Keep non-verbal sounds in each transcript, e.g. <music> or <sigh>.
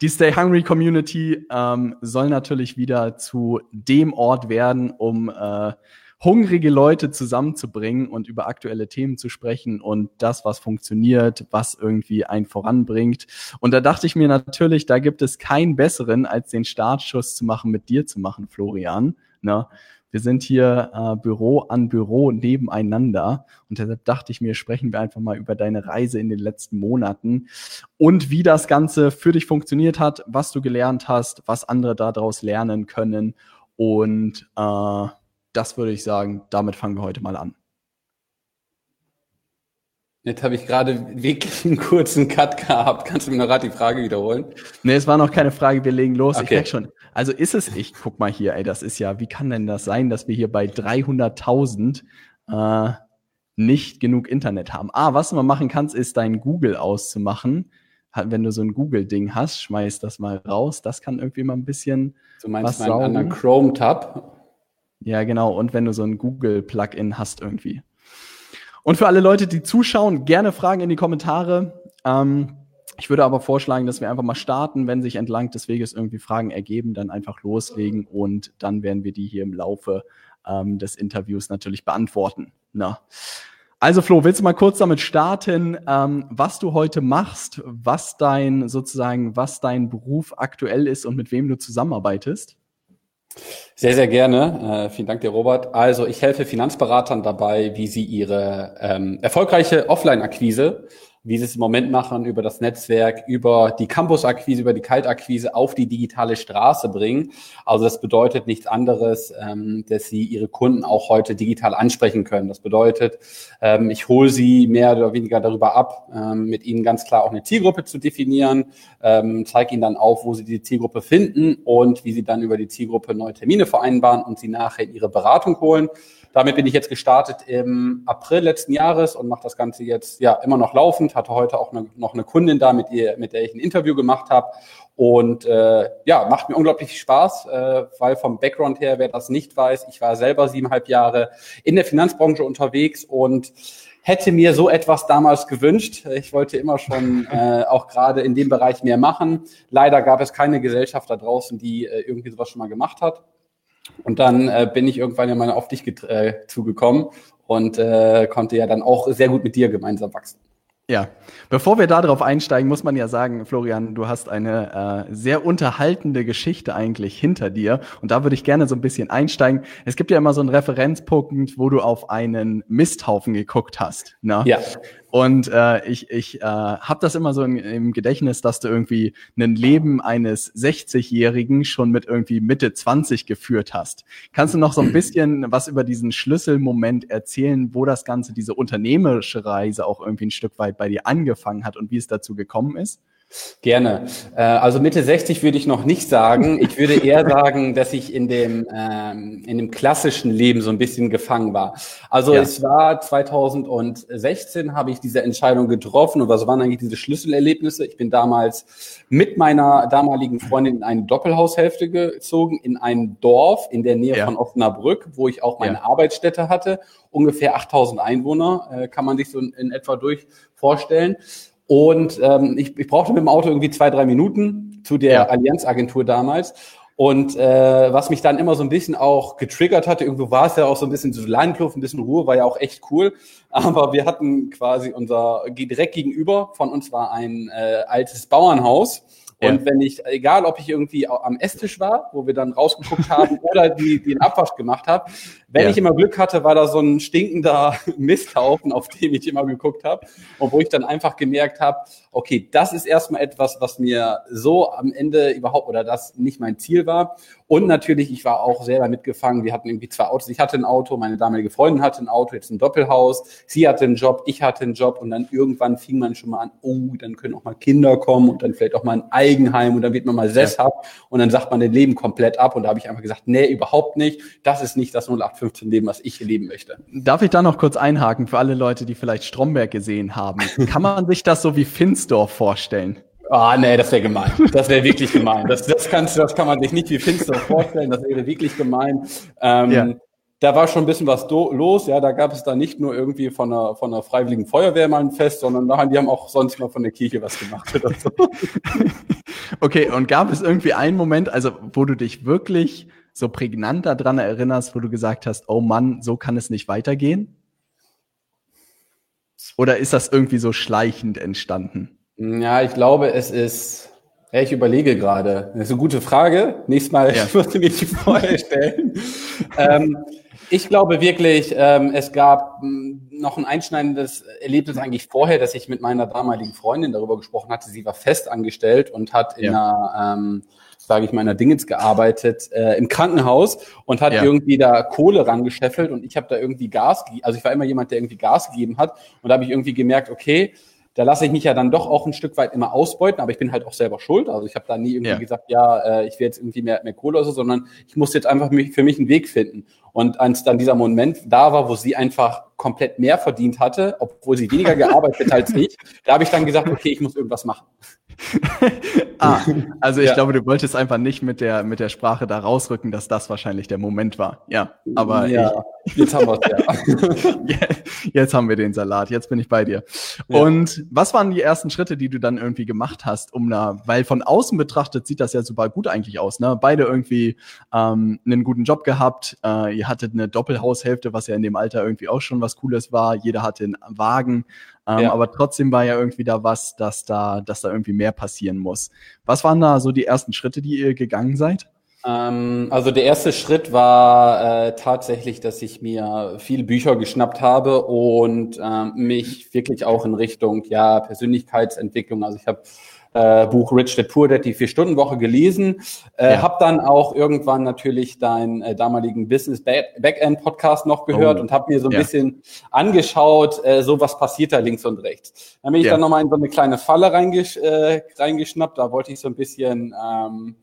die Stay Hungry Community ähm, soll natürlich wieder zu dem Ort werden, um äh, hungrige Leute zusammenzubringen und über aktuelle Themen zu sprechen und das, was funktioniert, was irgendwie einen voranbringt. Und da dachte ich mir natürlich, da gibt es keinen besseren, als den Startschuss zu machen, mit dir zu machen, Florian. Ne? Wir sind hier äh, Büro an Büro nebeneinander und deshalb dachte ich mir, sprechen wir einfach mal über deine Reise in den letzten Monaten und wie das Ganze für dich funktioniert hat, was du gelernt hast, was andere daraus lernen können und äh, das würde ich sagen, damit fangen wir heute mal an. Jetzt habe ich gerade wirklich einen kurzen Cut gehabt. Kannst du mir noch gerade die Frage wiederholen? Nee, es war noch keine Frage. Wir legen los. Okay. Ich merke schon. Also ist es, ich guck mal hier, ey, das ist ja, wie kann denn das sein, dass wir hier bei 300.000 äh, nicht genug Internet haben? Ah, was du mal machen kannst, ist dein Google auszumachen. Wenn du so ein Google-Ding hast, schmeiß das mal raus. Das kann irgendwie mal ein bisschen. Du meinst was meinen anderen Chrome-Tab? Ja, genau. Und wenn du so ein Google-Plugin hast irgendwie. Und für alle Leute, die zuschauen, gerne Fragen in die Kommentare. Ähm, ich würde aber vorschlagen, dass wir einfach mal starten, wenn sich entlang des Weges irgendwie Fragen ergeben, dann einfach loslegen und dann werden wir die hier im Laufe ähm, des Interviews natürlich beantworten. Na. Also Flo, willst du mal kurz damit starten, ähm, was du heute machst, was dein sozusagen, was dein Beruf aktuell ist und mit wem du zusammenarbeitest? Sehr, sehr gerne. Äh, vielen Dank dir, Robert. Also ich helfe Finanzberatern dabei, wie sie ihre ähm, erfolgreiche Offline-Akquise wie sie es im Moment machen, über das Netzwerk, über die Campus-Akquise, über die Kaltakquise auf die digitale Straße bringen. Also das bedeutet nichts anderes, ähm, dass sie ihre Kunden auch heute digital ansprechen können. Das bedeutet, ähm, ich hole sie mehr oder weniger darüber ab, ähm, mit ihnen ganz klar auch eine Zielgruppe zu definieren, ähm, zeige ihnen dann auf, wo sie die Zielgruppe finden und wie sie dann über die Zielgruppe neue Termine vereinbaren und sie nachher in ihre Beratung holen. Damit bin ich jetzt gestartet im April letzten Jahres und mache das Ganze jetzt ja immer noch laufend. Hatte heute auch eine, noch eine Kundin da, mit, ihr, mit der ich ein Interview gemacht habe. Und äh, ja, macht mir unglaublich Spaß, äh, weil vom Background her, wer das nicht weiß, ich war selber siebeneinhalb Jahre in der Finanzbranche unterwegs und hätte mir so etwas damals gewünscht. Ich wollte immer schon <laughs> äh, auch gerade in dem Bereich mehr machen. Leider gab es keine Gesellschaft da draußen, die äh, irgendwie sowas schon mal gemacht hat. Und dann äh, bin ich irgendwann ja mal auf dich äh, zugekommen und äh, konnte ja dann auch sehr gut mit dir gemeinsam wachsen. Ja, bevor wir darauf einsteigen, muss man ja sagen, Florian, du hast eine äh, sehr unterhaltende Geschichte eigentlich hinter dir. Und da würde ich gerne so ein bisschen einsteigen. Es gibt ja immer so einen Referenzpunkt, wo du auf einen Misthaufen geguckt hast. Ne? Ja. Und äh, ich, ich äh, habe das immer so im, im Gedächtnis, dass du irgendwie ein Leben eines 60-Jährigen schon mit irgendwie Mitte 20 geführt hast. Kannst du noch so ein <clears throat> bisschen was über diesen Schlüsselmoment erzählen, wo das Ganze, diese unternehmerische Reise auch irgendwie ein Stück weit bei dir angefangen hat und wie es dazu gekommen ist? Gerne. Äh, also Mitte 60 würde ich noch nicht sagen. Ich würde eher <laughs> sagen, dass ich in dem, ähm, in dem klassischen Leben so ein bisschen gefangen war. Also ja. es war 2016 habe ich diese Entscheidung getroffen und was waren eigentlich diese Schlüsselerlebnisse? Ich bin damals mit meiner damaligen Freundin in eine Doppelhaushälfte gezogen, in ein Dorf in der Nähe ja. von Osnabrück, wo ich auch meine ja. Arbeitsstätte hatte. Ungefähr 8000 Einwohner, äh, kann man sich so in, in etwa durch vorstellen. Und ähm, ich, ich brauchte mit dem Auto irgendwie zwei, drei Minuten zu der ja. Allianz-Agentur damals. Und äh, was mich dann immer so ein bisschen auch getriggert hatte, irgendwo war es ja auch so ein bisschen so Landluft, ein bisschen Ruhe, war ja auch echt cool. <laughs> Aber wir hatten quasi unser direkt gegenüber von uns war ein äh, altes Bauernhaus. Und ja. wenn ich, egal ob ich irgendwie am Esstisch war, wo wir dann rausgeguckt haben, <laughs> oder die, die den Abwasch gemacht habe, wenn ja. ich immer Glück hatte, war da so ein stinkender <laughs> Misthaufen, auf dem ich immer geguckt habe. Und wo ich dann einfach gemerkt habe, okay, das ist erstmal etwas, was mir so am Ende überhaupt oder das nicht mein Ziel war. Und natürlich, ich war auch selber mitgefangen. Wir hatten irgendwie zwei Autos. Ich hatte ein Auto, meine damalige Freundin hatte ein Auto, jetzt ein Doppelhaus. Sie hatte einen Job, ich hatte einen Job. Und dann irgendwann fing man schon mal an, oh, dann können auch mal Kinder kommen und dann vielleicht auch mal ein Eigenheim und dann wird man mal sesshaft ja. und dann sagt man den Leben komplett ab. Und da habe ich einfach gesagt, nee, überhaupt nicht. Das ist nicht das 0815-Leben, was ich leben möchte. Darf ich da noch kurz einhaken für alle Leute, die vielleicht Stromberg gesehen haben? <laughs> Kann man sich das so wie Finsdorf vorstellen? Ah, nee, das wäre gemein. Das wäre wirklich gemein. Das, das, kannst, das kann man sich nicht wie finster vorstellen. Das wäre wirklich gemein. Ähm, ja. Da war schon ein bisschen was los. Ja, da gab es da nicht nur irgendwie von einer, von einer freiwilligen Feuerwehr mal ein Fest, sondern die haben auch sonst mal von der Kirche was gemacht oder so. <laughs> okay, und gab es irgendwie einen Moment, also wo du dich wirklich so prägnant daran erinnerst, wo du gesagt hast, oh Mann, so kann es nicht weitergehen? Oder ist das irgendwie so schleichend entstanden? Ja, ich glaube, es ist, ich überlege gerade. Das ist eine gute Frage. Nächstes Mal ja. musst du mir die vorher stellen. ähm, ich glaube wirklich, ähm, es gab hm, noch ein einschneidendes Erlebnis eigentlich vorher, dass ich mit meiner damaligen Freundin darüber gesprochen hatte. Sie war fest angestellt und hat in ja. einer, ähm, sage ich mal, in einer Dingens gearbeitet äh, im Krankenhaus und hat ja. irgendwie da Kohle rangescheffelt und ich habe da irgendwie Gas, also ich war immer jemand, der irgendwie Gas gegeben hat und da habe ich irgendwie gemerkt, okay, da lasse ich mich ja dann doch auch ein Stück weit immer ausbeuten, aber ich bin halt auch selber schuld. Also ich habe da nie irgendwie ja. gesagt, ja, äh, ich will jetzt irgendwie mehr, mehr Kohle oder so, sondern ich muss jetzt einfach mich, für mich einen Weg finden. Und als dann dieser Moment da war, wo sie einfach komplett mehr verdient hatte, obwohl sie weniger gearbeitet als ich, <laughs> da habe ich dann gesagt, okay, ich muss irgendwas machen. Ah, <laughs> also ich ja. glaube, du wolltest einfach nicht mit der, mit der Sprache da rausrücken, dass das wahrscheinlich der Moment war. Ja, aber ja, ich, jetzt haben wir <laughs> ja. jetzt haben wir den Salat, jetzt bin ich bei dir. Ja. Und was waren die ersten Schritte, die du dann irgendwie gemacht hast, um da, weil von außen betrachtet sieht das ja super gut eigentlich aus, ne? Beide irgendwie ähm, einen guten Job gehabt, äh, ihr hattet eine Doppelhaushälfte, was ja in dem Alter irgendwie auch schon was Cooles war, jeder hatte einen Wagen, ähm, ja. Aber trotzdem war ja irgendwie da was, dass da, dass da irgendwie mehr passieren muss. Was waren da so die ersten Schritte, die ihr gegangen seid? Ähm, also der erste Schritt war äh, tatsächlich, dass ich mir viele Bücher geschnappt habe und ähm, mich wirklich auch in Richtung ja Persönlichkeitsentwicklung. Also ich habe äh, Buch Rich Dad Poor Dad, die Vier-Stunden-Woche gelesen. Äh, ja. Hab dann auch irgendwann natürlich deinen äh, damaligen Business Backend Podcast noch gehört oh. und habe mir so ein ja. bisschen angeschaut, äh, so was passiert da links und rechts. Dann bin ich ja. dann nochmal in so eine kleine Falle reingesch äh, reingeschnappt. Da wollte ich so ein bisschen ähm,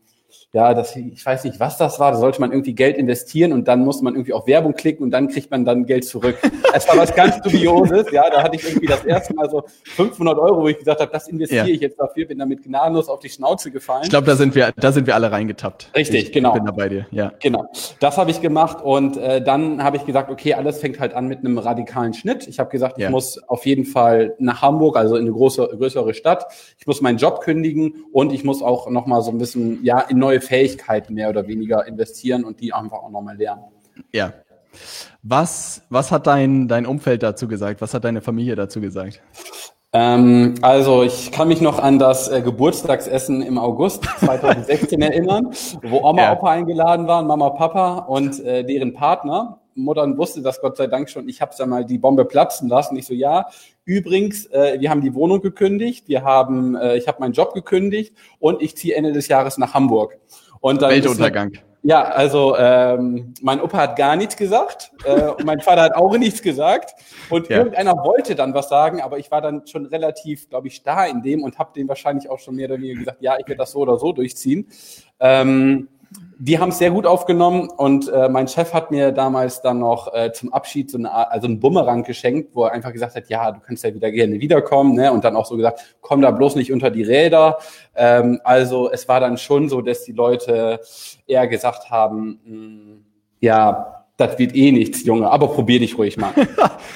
ja, das, ich weiß nicht, was das war, da sollte man irgendwie Geld investieren und dann muss man irgendwie auf Werbung klicken und dann kriegt man dann Geld zurück. Es war was ganz Dubioses, ja, da hatte ich irgendwie das erste Mal so 500 Euro, wo ich gesagt habe, das investiere ja. ich jetzt dafür, bin damit gnadenlos auf die Schnauze gefallen. Ich glaube, da sind wir, da sind wir alle reingetappt. Richtig, ich, genau. Ich bin da bei dir, ja. Genau, das habe ich gemacht und äh, dann habe ich gesagt, okay, alles fängt halt an mit einem radikalen Schnitt. Ich habe gesagt, ja. ich muss auf jeden Fall nach Hamburg, also in eine große, größere Stadt. Ich muss meinen Job kündigen und ich muss auch noch mal so ein bisschen ja in neue Fähigkeiten mehr oder weniger investieren und die einfach auch nochmal lernen. Ja. Was, was hat dein, dein Umfeld dazu gesagt? Was hat deine Familie dazu gesagt? Ähm, also ich kann mich noch an das äh, Geburtstagsessen im August 2016 <laughs> erinnern, wo Oma, ja. Opa eingeladen waren, Mama, Papa und äh, deren Partner. Mutter wusste das Gott sei Dank schon. Ich habe ja mal die Bombe platzen lassen. Ich so, ja, übrigens, äh, wir haben die Wohnung gekündigt, wir haben, äh, ich habe meinen Job gekündigt und ich ziehe Ende des Jahres nach Hamburg. Und dann Weltuntergang. Ist, ja, also ähm, mein Opa hat gar nichts gesagt äh, und mein Vater hat auch nichts gesagt und ja. irgendeiner wollte dann was sagen, aber ich war dann schon relativ, glaube ich, starr in dem und habe dem wahrscheinlich auch schon mehr oder weniger gesagt, ja, ich werde das so oder so durchziehen. Ähm, die haben es sehr gut aufgenommen und äh, mein Chef hat mir damals dann noch äh, zum Abschied so eine, also einen Bumerang geschenkt, wo er einfach gesagt hat, ja, du kannst ja wieder gerne wiederkommen, ne? Und dann auch so gesagt, komm da bloß nicht unter die Räder. Ähm, also es war dann schon so, dass die Leute eher gesagt haben, mh, hm, ja, das wird eh nichts, Junge, aber probier dich ruhig mal.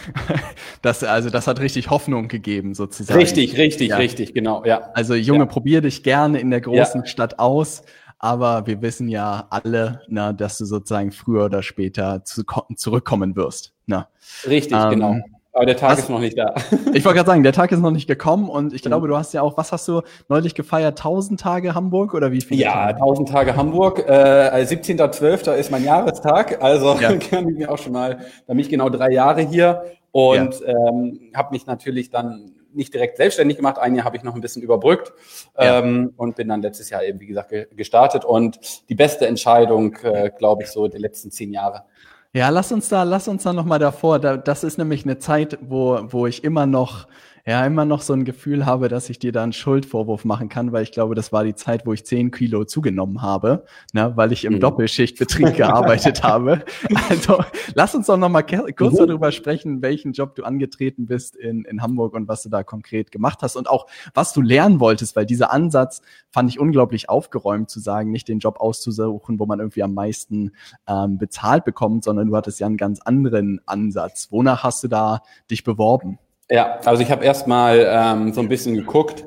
<laughs> das, also das hat richtig Hoffnung gegeben, sozusagen. Richtig, richtig, ja. richtig, genau, ja. Also Junge, ja. probier dich gerne in der großen ja. Stadt aus. Aber wir wissen ja alle, na, dass du sozusagen früher oder später zu, zurückkommen wirst. Na. Richtig, ähm, genau. Aber der Tag was, ist noch nicht da. <laughs> Ich wollte gerade sagen, der Tag ist noch nicht gekommen und ich glaube, du hast ja auch, was hast du neulich gefeiert? 1000 Tage Hamburg oder wie viel? Ja, Tage? 1000 Tage Hamburg. Äh, 17.12. ist mein Jahrestag, also ja. <laughs> kann ich mir auch schon mal, da bin ich genau drei Jahre hier und ja. ähm, habe mich natürlich dann nicht direkt selbstständig gemacht. Ein Jahr habe ich noch ein bisschen überbrückt ja. ähm, und bin dann letztes Jahr eben, wie gesagt, gestartet. Und die beste Entscheidung, äh, glaube ich, so der letzten zehn Jahre. Ja, lass uns da, lass uns da noch mal davor. Da, das ist nämlich eine Zeit, wo, wo ich immer noch ja immer noch so ein Gefühl habe, dass ich dir da einen Schuldvorwurf machen kann, weil ich glaube, das war die Zeit, wo ich zehn Kilo zugenommen habe, ne, weil ich im mhm. Doppelschichtbetrieb <laughs> gearbeitet habe. Also lass uns doch noch mal kurz mhm. darüber sprechen, welchen Job du angetreten bist in, in Hamburg und was du da konkret gemacht hast und auch was du lernen wolltest, weil dieser Ansatz fand ich unglaublich aufgeräumt zu sagen, nicht den Job auszusuchen, wo man irgendwie am meisten ähm, bezahlt bekommt, sondern du hattest ja einen ganz anderen Ansatz. Wonach hast du da dich beworben? Ja, also ich habe erstmal ähm, so ein bisschen geguckt.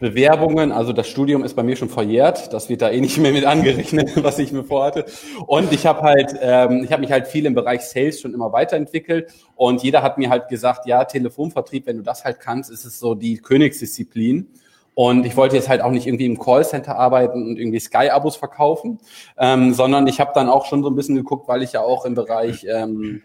Bewerbungen, also das Studium ist bei mir schon verjährt, das wird da eh nicht mehr mit angerechnet, <laughs> was ich mir vorhatte. Und ich habe halt, ähm, ich habe mich halt viel im Bereich Sales schon immer weiterentwickelt und jeder hat mir halt gesagt, ja, Telefonvertrieb, wenn du das halt kannst, ist es so die Königsdisziplin. Und ich wollte jetzt halt auch nicht irgendwie im Callcenter arbeiten und irgendwie Sky-Abos verkaufen, ähm, sondern ich habe dann auch schon so ein bisschen geguckt, weil ich ja auch im Bereich ähm,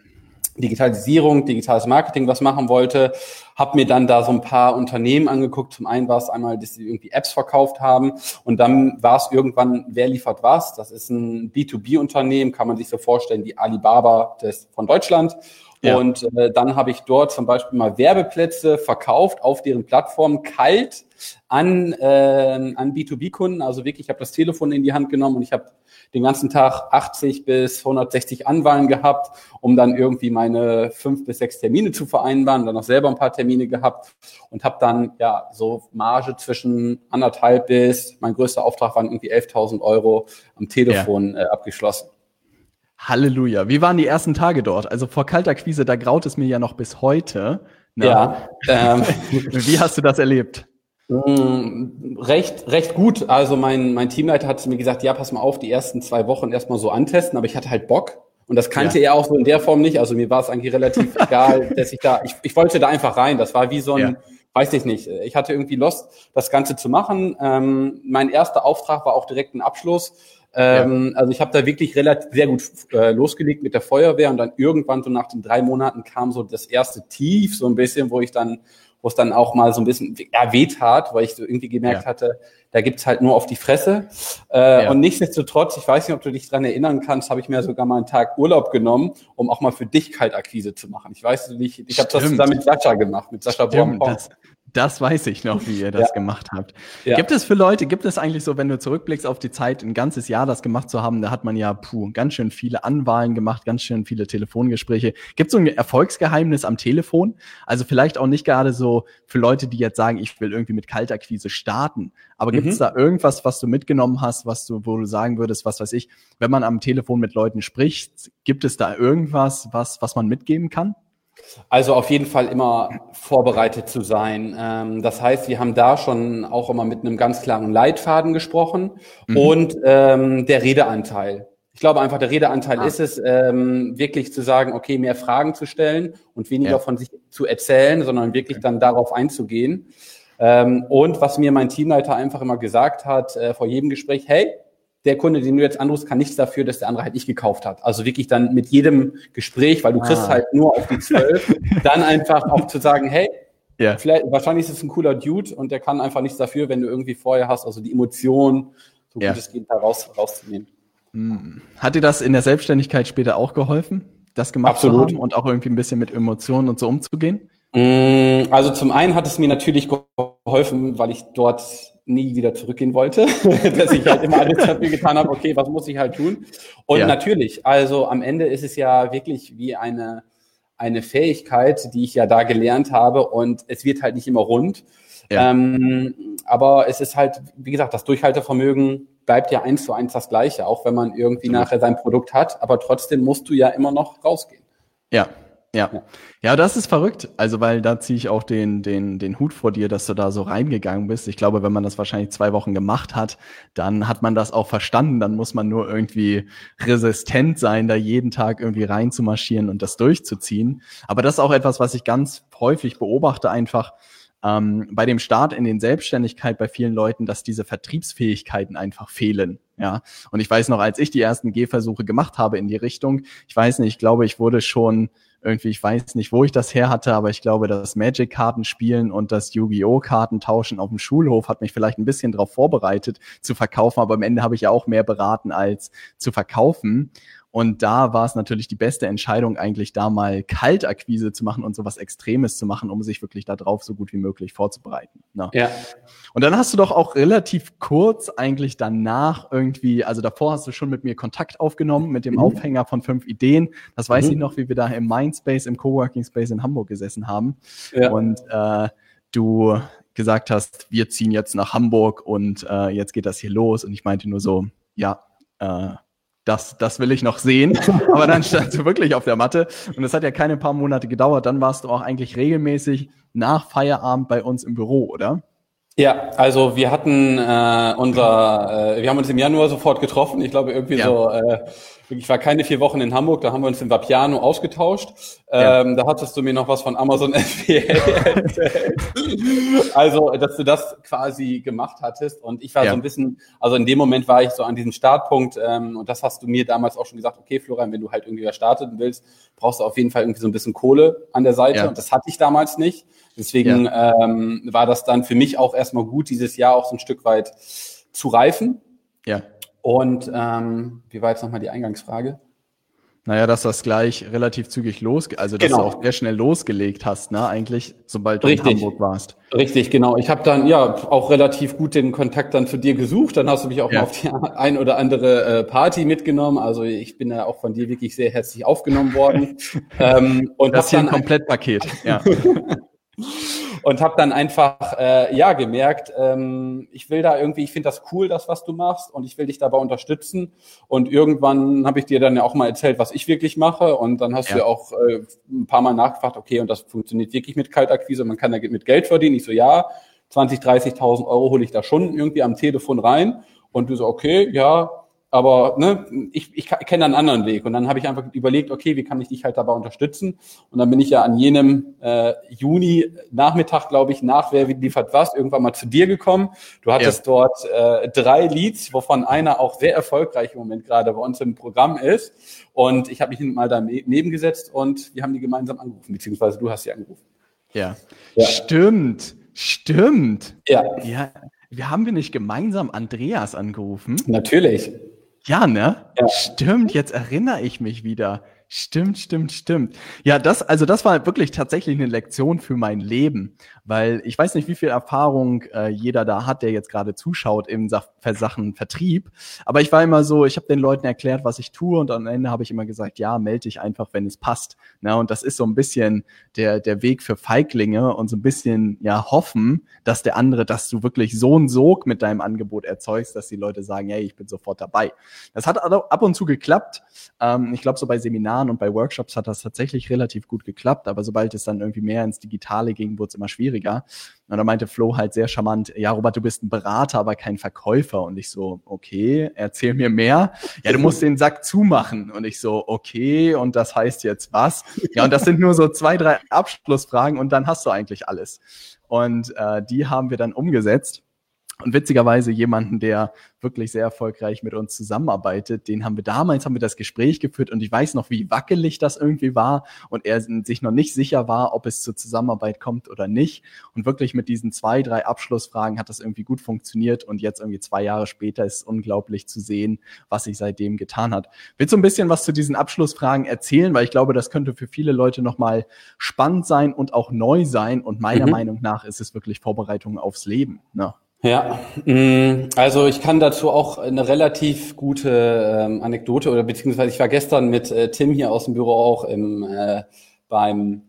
Digitalisierung, digitales Marketing was machen wollte, habe mir dann da so ein paar Unternehmen angeguckt. Zum einen war es einmal, dass sie irgendwie Apps verkauft haben und dann war es irgendwann, wer liefert was? Das ist ein B2B-Unternehmen, kann man sich so vorstellen, die Alibaba des, von Deutschland. Ja. Und äh, dann habe ich dort zum Beispiel mal Werbeplätze verkauft auf deren Plattform kalt an, äh, an B2B-Kunden. Also wirklich, ich habe das Telefon in die Hand genommen und ich habe den ganzen Tag 80 bis 160 Anwahlen gehabt, um dann irgendwie meine fünf bis sechs Termine zu vereinbaren, dann noch selber ein paar Termine gehabt und habe dann ja so Marge zwischen anderthalb bis, mein größter Auftrag waren irgendwie 11.000 Euro am Telefon ja. äh, abgeschlossen. Halleluja. Wie waren die ersten Tage dort? Also vor kalter Quise, da graut es mir ja noch bis heute. Ne? Ja. Ähm, <laughs> Wie hast du das erlebt? Mm, recht, recht gut. Also mein, mein Teamleiter hat mir gesagt, ja, pass mal auf, die ersten zwei Wochen erstmal so antesten, aber ich hatte halt Bock. Und das kannte ja. er auch so in der Form nicht. Also mir war es eigentlich relativ <laughs> egal, dass ich da, ich, ich wollte da einfach rein. Das war wie so ein, ja. weiß ich nicht. Ich hatte irgendwie Lust, das Ganze zu machen. Ähm, mein erster Auftrag war auch direkt ein Abschluss. Ähm, ja. Also ich habe da wirklich relativ sehr gut äh, losgelegt mit der Feuerwehr und dann irgendwann so nach den drei Monaten kam so das erste Tief, so ein bisschen, wo ich dann wo es dann auch mal so ein bisschen ja, wehtat, weil ich so irgendwie gemerkt ja. hatte, da gibt's halt nur auf die Fresse. Äh, ja. Und nichtsdestotrotz, ich weiß nicht, ob du dich dran erinnern kannst, habe ich mir sogar mal einen Tag Urlaub genommen, um auch mal für dich Kaltakquise zu machen. Ich weiß nicht, ich habe das zusammen mit Sascha gemacht, mit Sascha Stimmt, das, das weiß ich noch, wie ihr das ja. gemacht habt. Ja. Gibt es für Leute, gibt es eigentlich so, wenn du zurückblickst auf die Zeit, ein ganzes Jahr das gemacht zu haben, da hat man ja puh, ganz schön viele Anwahlen gemacht, ganz schön viele Telefongespräche. Gibt es so ein Erfolgsgeheimnis am Telefon? Also vielleicht auch nicht gerade so für Leute, die jetzt sagen, ich will irgendwie mit Kaltakquise starten. Aber gibt es mhm. da irgendwas, was du mitgenommen hast, was du, wo du sagen würdest, was weiß ich, wenn man am Telefon mit Leuten spricht, gibt es da irgendwas, was, was man mitgeben kann? Also auf jeden Fall immer vorbereitet zu sein. Ähm, das heißt, wir haben da schon auch immer mit einem ganz klaren Leitfaden gesprochen mhm. und ähm, der Redeanteil. Ich glaube einfach, der Redeanteil ah. ist es, ähm, wirklich zu sagen, okay, mehr Fragen zu stellen und weniger ja. von sich zu erzählen, sondern wirklich okay. dann darauf einzugehen. Ähm, und was mir mein Teamleiter einfach immer gesagt hat äh, vor jedem Gespräch, hey, der Kunde, den du jetzt anrufst, kann nichts dafür, dass der andere halt nicht gekauft hat. Also wirklich dann mit jedem Gespräch, weil du ah. kriegst halt nur auf die zwölf, <laughs> dann einfach auch zu sagen, hey, ja. vielleicht, wahrscheinlich ist es ein cooler Dude und der kann einfach nichts dafür, wenn du irgendwie vorher hast, also die Emotion, so ja. gut es geht, da raus, rauszunehmen. Hm. Hat dir das in der Selbstständigkeit später auch geholfen, das gemacht Absolut. zu haben und auch irgendwie ein bisschen mit Emotionen und so umzugehen? Hm, also zum einen hat es mir natürlich geholfen, weil ich dort nie wieder zurückgehen wollte, <laughs> dass ich halt immer alles dafür getan habe, okay, was muss ich halt tun? Und ja. natürlich, also am Ende ist es ja wirklich wie eine, eine Fähigkeit, die ich ja da gelernt habe und es wird halt nicht immer rund. Ja. Ähm, aber es ist halt, wie gesagt, das Durchhaltevermögen bleibt ja eins zu eins das Gleiche, auch wenn man irgendwie nachher sein Produkt hat, aber trotzdem musst du ja immer noch rausgehen. Ja, ja. ja. das ist verrückt. Also, weil da ziehe ich auch den, den, den Hut vor dir, dass du da so reingegangen bist. Ich glaube, wenn man das wahrscheinlich zwei Wochen gemacht hat, dann hat man das auch verstanden. Dann muss man nur irgendwie resistent sein, da jeden Tag irgendwie reinzumarschieren und das durchzuziehen. Aber das ist auch etwas, was ich ganz häufig beobachte, einfach, ähm, bei dem Start in den Selbstständigkeit bei vielen Leuten, dass diese Vertriebsfähigkeiten einfach fehlen. Ja, und ich weiß noch, als ich die ersten Gehversuche gemacht habe in die Richtung, ich weiß nicht, ich glaube, ich wurde schon irgendwie, ich weiß nicht, wo ich das her hatte, aber ich glaube, das Magic-Karten spielen und das Yu-Gi-Oh! Karten tauschen auf dem Schulhof hat mich vielleicht ein bisschen darauf vorbereitet zu verkaufen, aber am Ende habe ich ja auch mehr beraten als zu verkaufen. Und da war es natürlich die beste Entscheidung, eigentlich da mal Kaltakquise zu machen und sowas Extremes zu machen, um sich wirklich darauf so gut wie möglich vorzubereiten. Ne? Ja. Und dann hast du doch auch relativ kurz eigentlich danach irgendwie, also davor hast du schon mit mir Kontakt aufgenommen mit dem mhm. Aufhänger von fünf Ideen. Das weiß mhm. ich noch, wie wir da im Mindspace, im Coworking Space in Hamburg gesessen haben. Ja. Und äh, du gesagt hast, wir ziehen jetzt nach Hamburg und äh, jetzt geht das hier los. Und ich meinte nur so, ja, äh, das, das will ich noch sehen. <laughs> Aber dann standst du wirklich auf der Matte und es hat ja keine paar Monate gedauert. Dann warst du auch eigentlich regelmäßig nach Feierabend bei uns im Büro, oder? Ja, also wir hatten äh, unser, äh, wir haben uns im Januar sofort getroffen. Ich glaube irgendwie ja. so, äh, ich war keine vier Wochen in Hamburg, da haben wir uns in Vapiano ausgetauscht. Ja. Ähm, da hattest du mir noch was von Amazon <laughs> erzählt. also, dass du das quasi gemacht hattest. Und ich war ja. so ein bisschen, also in dem Moment war ich so an diesem Startpunkt, ähm, und das hast du mir damals auch schon gesagt, okay, Florian, wenn du halt irgendwie starten willst, brauchst du auf jeden Fall irgendwie so ein bisschen Kohle an der Seite. Und das hatte ich damals nicht. Deswegen ja. ähm, war das dann für mich auch erstmal gut, dieses Jahr auch so ein Stück weit zu reifen. Ja. Und ähm, wie war jetzt nochmal die Eingangsfrage? Naja, dass das gleich relativ zügig los, also dass genau. du auch sehr schnell losgelegt hast, ne, eigentlich, sobald du Richtig. in Hamburg warst. Richtig, genau. Ich habe dann ja auch relativ gut den Kontakt dann zu dir gesucht. Dann hast du mich auch ja. mal auf die <laughs> ein oder andere äh, Party mitgenommen. Also ich bin ja auch von dir wirklich sehr herzlich aufgenommen worden. <laughs> ähm, und das hier ein Komplettpaket. Ja. <laughs> und habe dann einfach äh, ja gemerkt, ähm, ich will da irgendwie, ich finde das cool, das was du machst und ich will dich dabei unterstützen. Und irgendwann habe ich dir dann ja auch mal erzählt, was ich wirklich mache und dann hast ja. du ja auch äh, ein paar Mal nachgefragt, okay, und das funktioniert wirklich mit Kaltakquise, man kann da mit Geld verdienen. Ich so ja, 20, 30.000 Euro hole ich da schon irgendwie am Telefon rein. Und du so, okay, ja, aber ne, ich, ich kenne einen anderen Weg. Und dann habe ich einfach überlegt, okay, wie kann ich dich halt dabei unterstützen? Und dann bin ich ja an jenem äh, Juni-Nachmittag, glaube ich, nach Wer liefert was, irgendwann mal zu dir gekommen. Du hattest ja. dort äh, drei Leads, wovon einer auch sehr erfolgreich im Moment gerade bei uns im Programm ist. Und ich habe mich mal daneben gesetzt und wir haben die gemeinsam angerufen, beziehungsweise du hast sie angerufen. Ja. ja. Stimmt. Stimmt. Ja. ja. Wir haben wir nicht gemeinsam Andreas angerufen? Natürlich. Ja, ne? Ja. Stimmt, jetzt erinnere ich mich wieder. Stimmt, stimmt, stimmt. Ja, das, also das war wirklich tatsächlich eine Lektion für mein Leben, weil ich weiß nicht, wie viel Erfahrung äh, jeder da hat, der jetzt gerade zuschaut im Sach Sachen Vertrieb. Aber ich war immer so, ich habe den Leuten erklärt, was ich tue und am Ende habe ich immer gesagt, ja, melde dich einfach, wenn es passt. Na, und das ist so ein bisschen der, der Weg für Feiglinge und so ein bisschen, ja, hoffen, dass der andere, dass du wirklich so einen Sog mit deinem Angebot erzeugst, dass die Leute sagen, hey, ich bin sofort dabei. Das hat ab und zu geklappt. Ähm, ich glaube, so bei Seminaren und bei Workshops hat das tatsächlich relativ gut geklappt, aber sobald es dann irgendwie mehr ins Digitale ging, wurde es immer schwieriger. Und da meinte Flo halt sehr charmant, ja, Robert, du bist ein Berater, aber kein Verkäufer. Und ich so, okay, erzähl mir mehr. Ja, du musst den Sack zumachen. Und ich so, okay, und das heißt jetzt was? Ja, und das sind nur so zwei, drei Abschlussfragen und dann hast du eigentlich alles. Und äh, die haben wir dann umgesetzt. Und witzigerweise jemanden, der wirklich sehr erfolgreich mit uns zusammenarbeitet, den haben wir damals, haben wir das Gespräch geführt und ich weiß noch, wie wackelig das irgendwie war und er sich noch nicht sicher war, ob es zur Zusammenarbeit kommt oder nicht. Und wirklich mit diesen zwei, drei Abschlussfragen hat das irgendwie gut funktioniert und jetzt irgendwie zwei Jahre später ist es unglaublich zu sehen, was sich seitdem getan hat. Willst du ein bisschen was zu diesen Abschlussfragen erzählen? Weil ich glaube, das könnte für viele Leute nochmal spannend sein und auch neu sein und meiner mhm. Meinung nach ist es wirklich Vorbereitung aufs Leben. Ne? Ja, mm, also ich kann dazu auch eine relativ gute ähm, Anekdote oder beziehungsweise ich war gestern mit äh, Tim hier aus dem Büro auch im äh, beim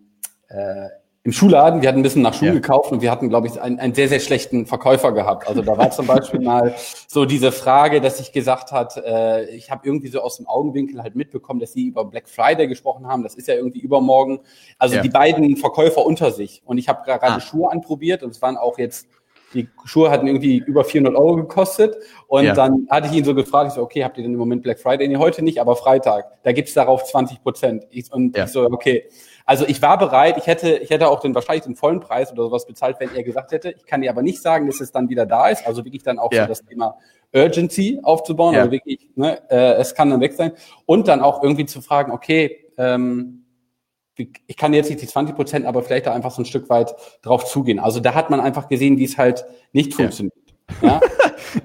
äh, im Schuhladen. Wir hatten ein bisschen nach Schuhen ja. gekauft und wir hatten, glaube ich, einen, einen sehr, sehr schlechten Verkäufer gehabt. Also da war zum Beispiel mal so diese Frage, dass ich gesagt hat, äh, ich habe irgendwie so aus dem Augenwinkel halt mitbekommen, dass sie über Black Friday gesprochen haben. Das ist ja irgendwie übermorgen. Also ja. die beiden Verkäufer unter sich. Und ich habe gerade ah. Schuhe anprobiert und es waren auch jetzt die Schuhe hatten irgendwie über 400 Euro gekostet. Und ja. dann hatte ich ihn so gefragt, ich so, okay, habt ihr denn im Moment Black Friday? Nee, heute nicht, aber Freitag. Da gibt's darauf 20 Prozent. Und ja. ich so, okay. Also ich war bereit, ich hätte, ich hätte auch den wahrscheinlich den vollen Preis oder sowas bezahlt, wenn er gesagt hätte. Ich kann dir aber nicht sagen, dass es dann wieder da ist. Also wirklich dann auch ja. so das Thema Urgency aufzubauen. Also wirklich, ne, äh, es kann dann weg sein. Und dann auch irgendwie zu fragen, okay, ähm, ich kann jetzt nicht die 20 Prozent, aber vielleicht da einfach so ein Stück weit drauf zugehen. Also da hat man einfach gesehen, wie es halt nicht funktioniert. <laughs> Ja.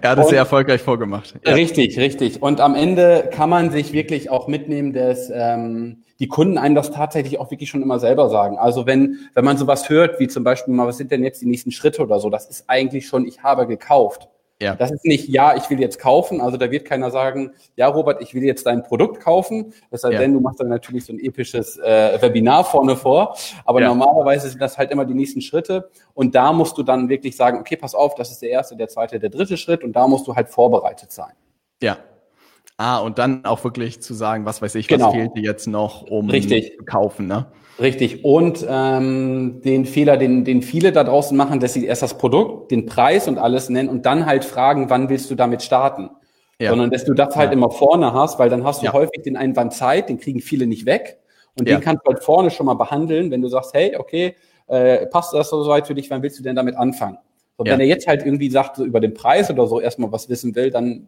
er hat es sehr erfolgreich vorgemacht. Ja. Richtig, richtig. Und am Ende kann man sich wirklich auch mitnehmen, dass ähm, die Kunden einem das tatsächlich auch wirklich schon immer selber sagen. Also wenn, wenn man sowas hört, wie zum Beispiel mal, was sind denn jetzt die nächsten Schritte oder so, das ist eigentlich schon, ich habe gekauft. Ja. Das ist nicht, ja, ich will jetzt kaufen. Also da wird keiner sagen, ja, Robert, ich will jetzt dein Produkt kaufen. Das heißt, ja. denn du machst dann natürlich so ein episches äh, Webinar vorne vor. Aber ja. normalerweise sind das halt immer die nächsten Schritte. Und da musst du dann wirklich sagen, okay, pass auf, das ist der erste, der zweite, der dritte Schritt. Und da musst du halt vorbereitet sein. Ja. Ah, und dann auch wirklich zu sagen, was weiß ich, genau. was fehlt dir jetzt noch, um Richtig. zu kaufen, ne? Richtig. Und ähm, den Fehler, den, den viele da draußen machen, dass sie erst das Produkt, den Preis und alles nennen und dann halt fragen, wann willst du damit starten? Ja. Sondern dass du das halt ja. immer vorne hast, weil dann hast du ja. häufig den Einwand Zeit, den kriegen viele nicht weg. Und den kannst du halt vorne schon mal behandeln, wenn du sagst, hey, okay, äh, passt das so weit für dich, wann willst du denn damit anfangen? Und wenn er jetzt halt irgendwie sagt, so über den Preis oder so erstmal was wissen will, dann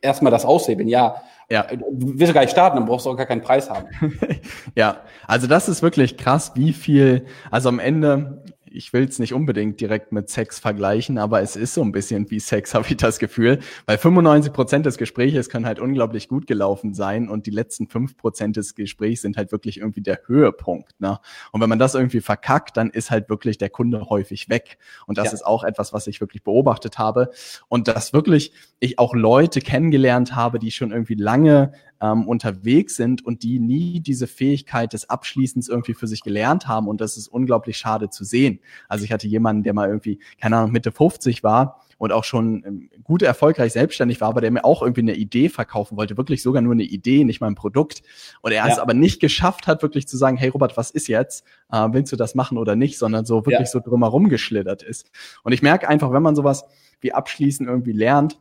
erstmal das aushebeln. Ja, ja. Du willst gar nicht starten, dann brauchst du auch gar keinen Preis haben. <laughs> ja, also das ist wirklich krass, wie viel, also am Ende, ich will es nicht unbedingt direkt mit Sex vergleichen, aber es ist so ein bisschen wie Sex, <laughs> habe ich das Gefühl. Weil 95 Prozent des Gesprächs können halt unglaublich gut gelaufen sein und die letzten fünf Prozent des Gesprächs sind halt wirklich irgendwie der Höhepunkt. Ne? Und wenn man das irgendwie verkackt, dann ist halt wirklich der Kunde häufig weg. Und das ja. ist auch etwas, was ich wirklich beobachtet habe. Und dass wirklich ich auch Leute kennengelernt habe, die schon irgendwie lange ähm, unterwegs sind und die nie diese Fähigkeit des Abschließens irgendwie für sich gelernt haben. Und das ist unglaublich schade zu sehen. Also ich hatte jemanden, der mal irgendwie, keine Ahnung, Mitte 50 war und auch schon ähm, gut erfolgreich selbstständig war, aber der mir auch irgendwie eine Idee verkaufen wollte, wirklich sogar nur eine Idee, nicht mal ein Produkt. Und er ja. es aber nicht geschafft hat, wirklich zu sagen, hey Robert, was ist jetzt? Äh, willst du das machen oder nicht? Sondern so wirklich ja. so drumherum geschlittert ist. Und ich merke einfach, wenn man sowas wie abschließen irgendwie lernt,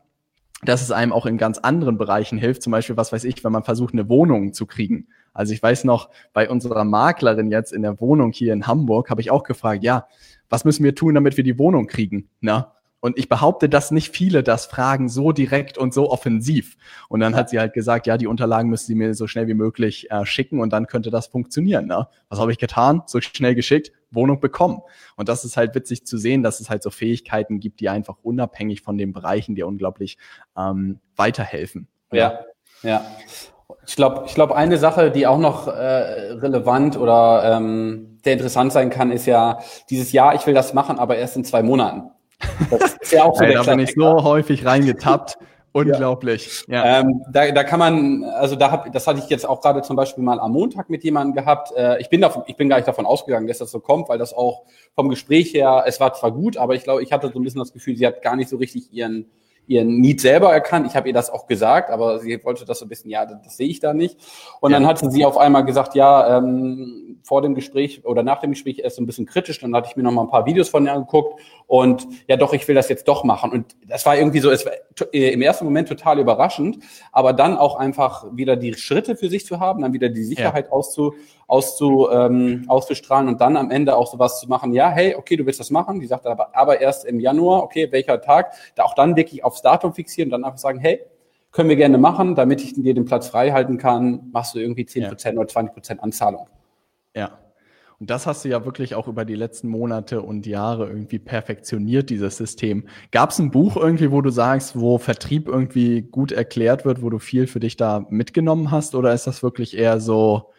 dass es einem auch in ganz anderen Bereichen hilft. Zum Beispiel, was weiß ich, wenn man versucht, eine Wohnung zu kriegen. Also ich weiß noch, bei unserer Maklerin jetzt in der Wohnung hier in Hamburg habe ich auch gefragt, ja, was müssen wir tun, damit wir die Wohnung kriegen? Na? Und ich behaupte, dass nicht viele das fragen so direkt und so offensiv. Und dann hat sie halt gesagt, ja, die Unterlagen müssen sie mir so schnell wie möglich äh, schicken und dann könnte das funktionieren. Ne? Was habe ich getan? So schnell geschickt, Wohnung bekommen. Und das ist halt witzig zu sehen, dass es halt so Fähigkeiten gibt, die einfach unabhängig von den Bereichen dir unglaublich ähm, weiterhelfen. Ja, ja. Ich glaube, ich glaube, eine Sache, die auch noch äh, relevant oder ähm, sehr interessant sein kann, ist ja dieses Jahr, ich will das machen, aber erst in zwei Monaten. Das ist ja auch so ja, da bin ich so häufig reingetappt. <laughs> Unglaublich. Ja. ja. Ähm, da, da kann man, also da hab, das hatte ich jetzt auch gerade zum Beispiel mal am Montag mit jemandem gehabt. Äh, ich bin davon, ich bin gar nicht davon ausgegangen, dass das so kommt, weil das auch vom Gespräch her, es war zwar gut, aber ich glaube, ich hatte so ein bisschen das Gefühl, sie hat gar nicht so richtig ihren ihren Need selber erkannt. Ich habe ihr das auch gesagt, aber sie wollte das so ein bisschen, ja, das, das sehe ich da nicht. Und ja. dann hatte sie auf einmal gesagt, ja, ähm, vor dem Gespräch oder nach dem Gespräch erst so ein bisschen kritisch. Dann hatte ich mir noch mal ein paar Videos von ihr angeguckt und ja, doch, ich will das jetzt doch machen. Und das war irgendwie so, es war äh, im ersten Moment total überraschend, aber dann auch einfach wieder die Schritte für sich zu haben, dann wieder die Sicherheit ja. auszu, auszu, ähm, auszustrahlen und dann am Ende auch sowas zu machen, ja, hey, okay, du willst das machen. Die sagte aber, aber erst im Januar, okay, welcher Tag? Da auch dann wirklich aufs Datum fixieren und dann einfach sagen, hey, können wir gerne machen, damit ich dir den Platz frei halten kann, machst du irgendwie 10% ja. oder 20% Anzahlung. Ja. Und das hast du ja wirklich auch über die letzten Monate und Jahre irgendwie perfektioniert, dieses System. Gab es ein Buch irgendwie, wo du sagst, wo Vertrieb irgendwie gut erklärt wird, wo du viel für dich da mitgenommen hast? Oder ist das wirklich eher so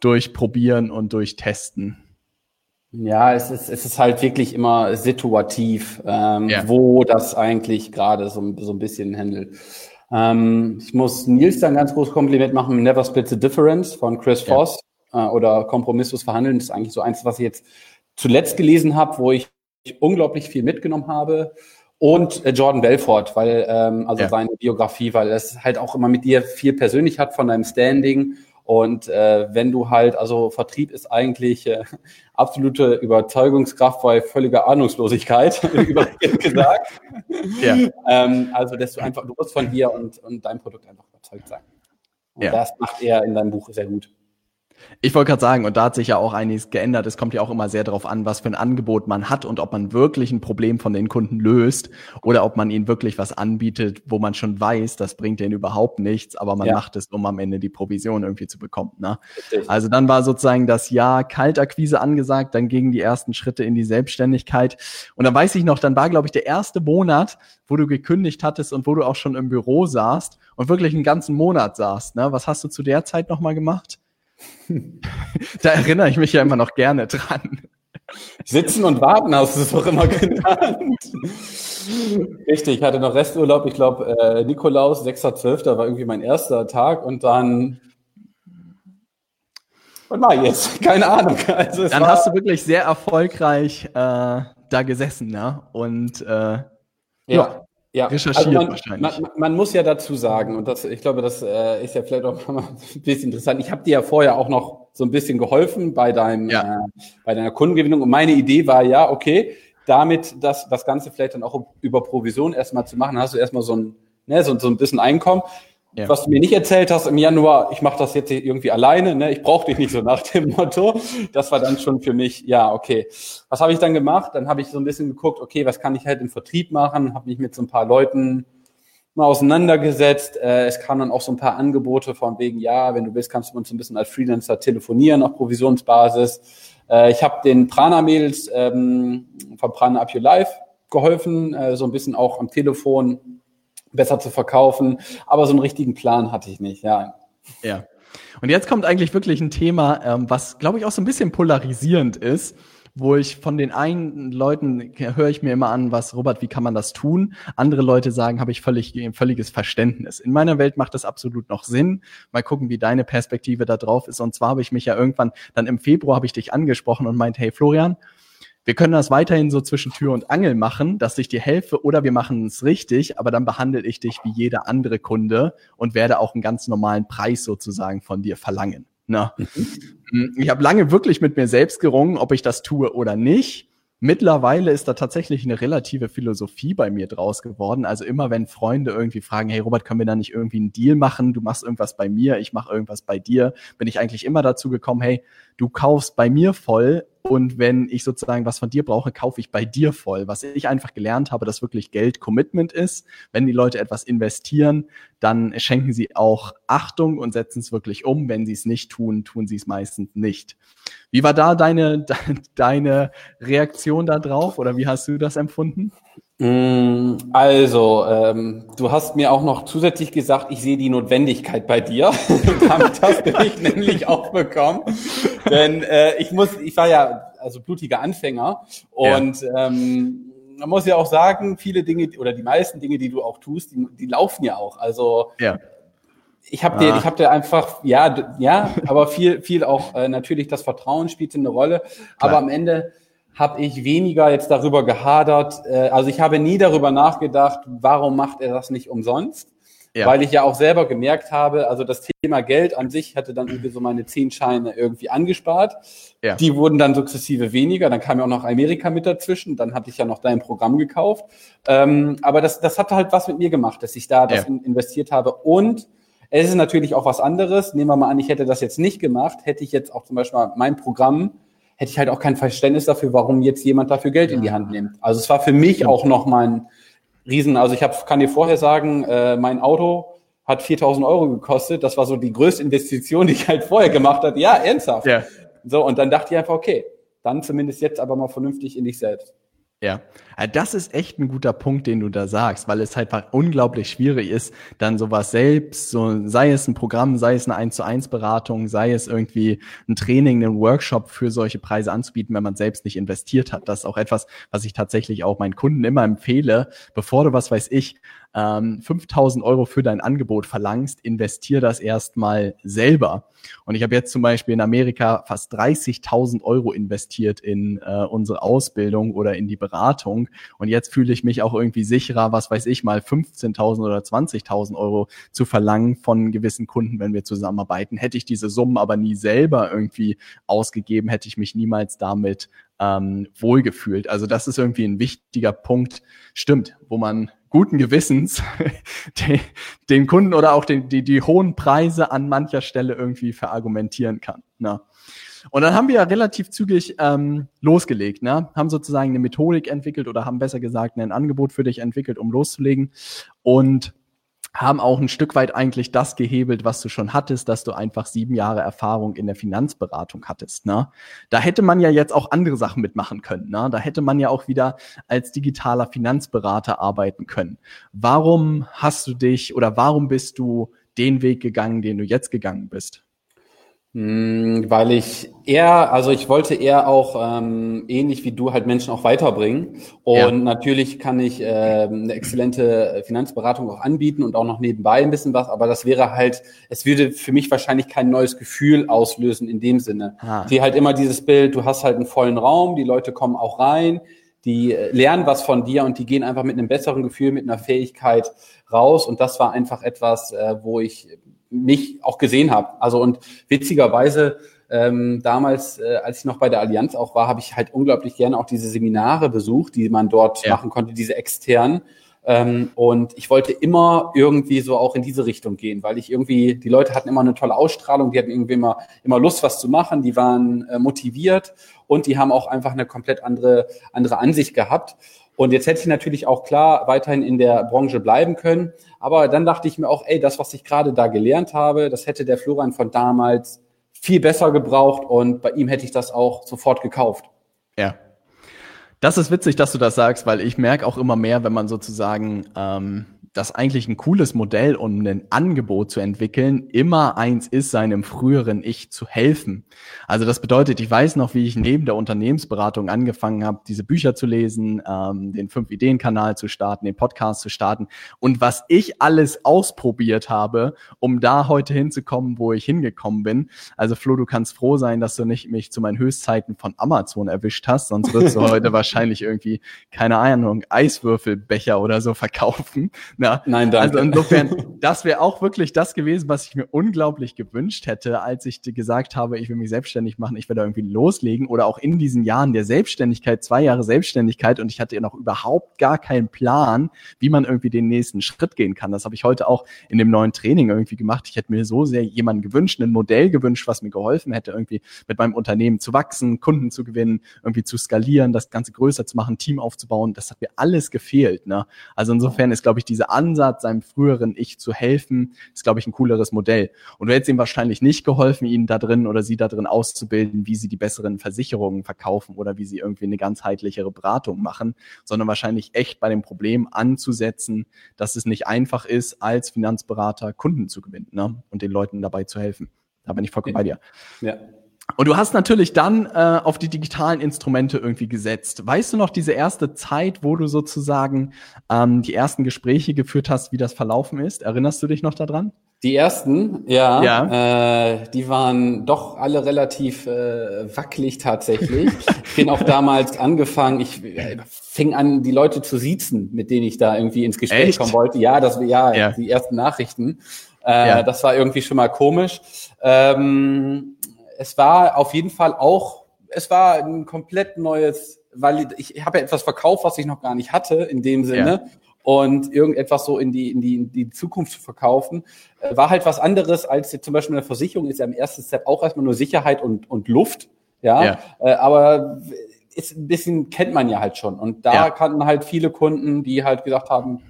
durchprobieren und durchtesten? Ja, es ist, es ist halt wirklich immer situativ, ähm, ja. wo das eigentlich gerade so, so ein bisschen handelt. Ähm, ich muss Nils da ein ganz großes Kompliment machen, Never Split the Difference von Chris Voss äh, oder kompromisslos verhandeln. Das ist eigentlich so eins, was ich jetzt zuletzt gelesen habe, wo ich unglaublich viel mitgenommen habe. Und äh, Jordan Belfort, weil ähm, also ja. seine Biografie, weil es halt auch immer mit dir viel persönlich hat von deinem Standing. Und äh, wenn du halt, also Vertrieb ist eigentlich äh, <laughs> absolute Überzeugungskraft bei völliger Ahnungslosigkeit, <laughs> gesagt. Ja. Ähm, also, dass du einfach, du musst von dir und, und deinem Produkt einfach überzeugt sein. Und ja. das macht er in deinem Buch sehr gut. Ich wollte gerade sagen, und da hat sich ja auch einiges geändert. Es kommt ja auch immer sehr darauf an, was für ein Angebot man hat und ob man wirklich ein Problem von den Kunden löst oder ob man ihnen wirklich was anbietet, wo man schon weiß, das bringt denen überhaupt nichts, aber man ja. macht es, um am Ende die Provision irgendwie zu bekommen. Ne? Also dann war sozusagen das Jahr Kaltakquise angesagt, dann gingen die ersten Schritte in die Selbstständigkeit. Und dann weiß ich noch, dann war, glaube ich, der erste Monat, wo du gekündigt hattest und wo du auch schon im Büro saßt und wirklich einen ganzen Monat saßt. Ne? Was hast du zu der Zeit nochmal gemacht? Da erinnere ich mich ja immer noch gerne dran. Sitzen und warten hast du es doch immer genannt. Richtig, ich hatte noch Resturlaub. Ich glaube, äh, Nikolaus, 6.12. war irgendwie mein erster Tag und dann mache ich jetzt? Keine Ahnung. Also dann hast du wirklich sehr erfolgreich äh, da gesessen, ne? Und äh, ja. ja. Ja, recherchiert also man, wahrscheinlich. Man, man, muss ja dazu sagen, und das, ich glaube, das äh, ist ja vielleicht auch <laughs> mal ein bisschen interessant. Ich habe dir ja vorher auch noch so ein bisschen geholfen bei deinem, ja. äh, bei deiner Kundengewinnung. Und meine Idee war ja, okay, damit das, das Ganze vielleicht dann auch über Provision erstmal zu machen, hast du erstmal so ein, ne, so, so ein bisschen Einkommen. Ja. Was du mir nicht erzählt hast im Januar, ich mache das jetzt irgendwie alleine, ne? ich brauche dich nicht so nach dem Motto. Das war dann schon für mich, ja, okay. Was habe ich dann gemacht? Dann habe ich so ein bisschen geguckt, okay, was kann ich halt im Vertrieb machen? Habe mich mit so ein paar Leuten mal auseinandergesetzt. Äh, es kamen dann auch so ein paar Angebote von wegen, ja, wenn du willst, kannst du uns ein bisschen als Freelancer telefonieren auf Provisionsbasis. Äh, ich habe den Prana-Mädels ähm, von Prana Up Your Life geholfen, äh, so ein bisschen auch am Telefon besser zu verkaufen. Aber so einen richtigen Plan hatte ich nicht, ja. Ja. Und jetzt kommt eigentlich wirklich ein Thema, ähm, was, glaube ich, auch so ein bisschen polarisierend ist, wo ich von den einen Leuten höre ich mir immer an, was, Robert, wie kann man das tun? Andere Leute sagen, habe ich völlig, völliges Verständnis. In meiner Welt macht das absolut noch Sinn. Mal gucken, wie deine Perspektive da drauf ist. Und zwar habe ich mich ja irgendwann, dann im Februar habe ich dich angesprochen und meint, hey Florian, wir können das weiterhin so zwischen Tür und Angel machen, dass ich dir helfe oder wir machen es richtig, aber dann behandle ich dich wie jeder andere Kunde und werde auch einen ganz normalen Preis sozusagen von dir verlangen. Na, mhm. Ich habe lange wirklich mit mir selbst gerungen, ob ich das tue oder nicht. Mittlerweile ist da tatsächlich eine relative Philosophie bei mir draus geworden. Also immer wenn Freunde irgendwie fragen, hey Robert, können wir da nicht irgendwie einen Deal machen? Du machst irgendwas bei mir, ich mache irgendwas bei dir, bin ich eigentlich immer dazu gekommen, hey, du kaufst bei mir voll, und wenn ich sozusagen was von dir brauche, kaufe ich bei dir voll. Was ich einfach gelernt habe, dass wirklich Geld Commitment ist. Wenn die Leute etwas investieren, dann schenken sie auch Achtung und setzen es wirklich um. Wenn sie es nicht tun, tun sie es meistens nicht. Wie war da deine, <laughs> deine Reaktion da drauf oder wie hast du das empfunden? Mm, also, ähm, du hast mir auch noch zusätzlich gesagt, ich sehe die Notwendigkeit bei dir. <laughs> Damit hast du mich nämlich auch bekommen. Denn äh, ich muss, ich war ja also blutiger Anfänger und ja. ähm, man muss ja auch sagen, viele Dinge oder die meisten Dinge, die du auch tust, die, die laufen ja auch. Also ja. ich habe dir, ah. ich habe dir einfach, ja, ja, aber viel, viel auch äh, natürlich das Vertrauen spielte eine Rolle. Klar. Aber am Ende habe ich weniger jetzt darüber gehadert. Äh, also ich habe nie darüber nachgedacht, warum macht er das nicht umsonst? Ja. Weil ich ja auch selber gemerkt habe, also das Thema Geld an sich hatte dann irgendwie so meine zehn Scheine irgendwie angespart. Ja. Die wurden dann sukzessive weniger. Dann kam ja auch noch Amerika mit dazwischen. Dann hatte ich ja noch dein Programm gekauft. Ähm, aber das, das hat halt was mit mir gemacht, dass ich da das ja. investiert habe. Und es ist natürlich auch was anderes. Nehmen wir mal an, ich hätte das jetzt nicht gemacht, hätte ich jetzt auch zum Beispiel mein Programm hätte ich halt auch kein Verständnis dafür, warum jetzt jemand dafür Geld in die Hand nimmt. Also es war für mich auch noch mal ein Riesen, also ich hab, kann dir vorher sagen, äh, mein Auto hat 4000 Euro gekostet. Das war so die größte Investition, <laughs> die ich halt vorher gemacht habe. Ja, ernsthaft. Ja. So, und dann dachte ich einfach, okay, dann zumindest jetzt aber mal vernünftig in dich selbst. Ja, das ist echt ein guter Punkt, den du da sagst, weil es halt unglaublich schwierig ist, dann sowas selbst, so sei es ein Programm, sei es eine 1 zu 1 Beratung, sei es irgendwie ein Training, einen Workshop für solche Preise anzubieten, wenn man selbst nicht investiert hat. Das ist auch etwas, was ich tatsächlich auch meinen Kunden immer empfehle, bevor du, was weiß ich, ähm, 5000 Euro für dein Angebot verlangst, investier das erstmal selber. Und ich habe jetzt zum Beispiel in Amerika fast 30.000 Euro investiert in äh, unsere Ausbildung oder in die Beratung. Und jetzt fühle ich mich auch irgendwie sicherer, was weiß ich mal, 15.000 oder 20.000 Euro zu verlangen von gewissen Kunden, wenn wir zusammenarbeiten. Hätte ich diese Summen aber nie selber irgendwie ausgegeben, hätte ich mich niemals damit ähm, wohlgefühlt. Also das ist irgendwie ein wichtiger Punkt, stimmt, wo man guten Gewissens <laughs> den, den Kunden oder auch den, die, die hohen Preise an mancher Stelle irgendwie verargumentieren kann. Ne? Und dann haben wir ja relativ zügig ähm, losgelegt, ne? haben sozusagen eine Methodik entwickelt oder haben besser gesagt ein Angebot für dich entwickelt, um loszulegen. Und haben auch ein Stück weit eigentlich das gehebelt, was du schon hattest, dass du einfach sieben Jahre Erfahrung in der Finanzberatung hattest. Ne? Da hätte man ja jetzt auch andere Sachen mitmachen können. Ne? Da hätte man ja auch wieder als digitaler Finanzberater arbeiten können. Warum hast du dich oder warum bist du den Weg gegangen, den du jetzt gegangen bist? Hm, weil ich eher, also ich wollte eher auch ähm, ähnlich wie du halt Menschen auch weiterbringen. Und ja. natürlich kann ich äh, eine exzellente Finanzberatung auch anbieten und auch noch nebenbei ein bisschen was, aber das wäre halt, es würde für mich wahrscheinlich kein neues Gefühl auslösen in dem Sinne. Ah. Die halt immer dieses Bild, du hast halt einen vollen Raum, die Leute kommen auch rein, die äh, lernen was von dir und die gehen einfach mit einem besseren Gefühl, mit einer Fähigkeit raus. Und das war einfach etwas, äh, wo ich mich auch gesehen habe. Also und witzigerweise ähm, damals, äh, als ich noch bei der Allianz auch war, habe ich halt unglaublich gerne auch diese Seminare besucht, die man dort ja. machen konnte, diese externen. Ähm, und ich wollte immer irgendwie so auch in diese Richtung gehen, weil ich irgendwie, die Leute hatten immer eine tolle Ausstrahlung, die hatten irgendwie immer, immer Lust, was zu machen, die waren äh, motiviert und die haben auch einfach eine komplett andere, andere Ansicht gehabt. Und jetzt hätte ich natürlich auch klar weiterhin in der Branche bleiben können. Aber dann dachte ich mir auch, ey, das, was ich gerade da gelernt habe, das hätte der Florian von damals viel besser gebraucht und bei ihm hätte ich das auch sofort gekauft. Ja. Das ist witzig, dass du das sagst, weil ich merke auch immer mehr, wenn man sozusagen ähm, das eigentlich ein cooles Modell, um ein Angebot zu entwickeln, immer eins ist, seinem früheren Ich zu helfen. Also das bedeutet, ich weiß noch, wie ich neben der Unternehmensberatung angefangen habe, diese Bücher zu lesen, ähm, den Fünf-Ideen-Kanal zu starten, den Podcast zu starten und was ich alles ausprobiert habe, um da heute hinzukommen, wo ich hingekommen bin. Also Flo, du kannst froh sein, dass du nicht mich zu meinen Höchstzeiten von Amazon erwischt hast, sonst wirst du <laughs> heute wahrscheinlich irgendwie, keine Ahnung, Eiswürfelbecher oder so verkaufen na, Nein, danke. Also insofern, das wäre auch wirklich das gewesen, was ich mir unglaublich gewünscht hätte, als ich gesagt habe, ich will mich selbstständig machen, ich will da irgendwie loslegen oder auch in diesen Jahren der Selbstständigkeit, zwei Jahre Selbstständigkeit und ich hatte ja noch überhaupt gar keinen Plan, wie man irgendwie den nächsten Schritt gehen kann. Das habe ich heute auch in dem neuen Training irgendwie gemacht. Ich hätte mir so sehr jemanden gewünscht, ein Modell gewünscht, was mir geholfen hätte, irgendwie mit meinem Unternehmen zu wachsen, Kunden zu gewinnen, irgendwie zu skalieren, das Ganze größer zu machen, Team aufzubauen. Das hat mir alles gefehlt. Ne? Also insofern ist, glaube ich, diese Ansatz, seinem früheren Ich zu helfen, ist, glaube ich, ein cooleres Modell. Und du hättest ihm wahrscheinlich nicht geholfen, ihn da drin oder sie da drin auszubilden, wie sie die besseren Versicherungen verkaufen oder wie sie irgendwie eine ganzheitlichere Beratung machen, sondern wahrscheinlich echt bei dem Problem anzusetzen, dass es nicht einfach ist, als Finanzberater Kunden zu gewinnen ne? und den Leuten dabei zu helfen. Da bin ich vollkommen bei dir. Ja. Und du hast natürlich dann äh, auf die digitalen Instrumente irgendwie gesetzt. Weißt du noch diese erste Zeit, wo du sozusagen ähm, die ersten Gespräche geführt hast, wie das verlaufen ist? Erinnerst du dich noch daran? Die ersten, ja, ja. Äh, die waren doch alle relativ äh, wackelig tatsächlich. ich bin auch damals angefangen, ich äh, fing an, die Leute zu siezen, mit denen ich da irgendwie ins Gespräch Echt? kommen wollte. Ja, das ja, ja. die ersten Nachrichten. Äh, ja. Das war irgendwie schon mal komisch. Ähm, es war auf jeden Fall auch, es war ein komplett neues, weil ich, habe ja etwas verkauft, was ich noch gar nicht hatte in dem Sinne. Ja. Und irgendetwas so in die, in die, in die Zukunft zu verkaufen, äh, war halt was anderes als zum Beispiel eine Versicherung ist ja im ersten Step auch erstmal nur Sicherheit und, und Luft. Ja, ja. Äh, aber ist ein bisschen kennt man ja halt schon. Und da ja. kannten halt viele Kunden, die halt gesagt haben,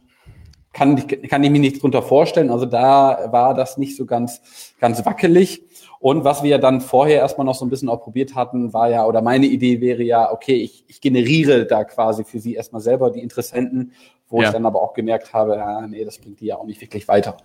kann, kann ich mir nichts drunter vorstellen. Also da war das nicht so ganz, ganz wackelig. Und was wir dann vorher erstmal noch so ein bisschen auch probiert hatten, war ja, oder meine Idee wäre ja, okay, ich, ich generiere da quasi für sie erstmal selber die Interessenten, wo ja. ich dann aber auch gemerkt habe, ja, nee, das bringt die ja auch nicht wirklich weiter.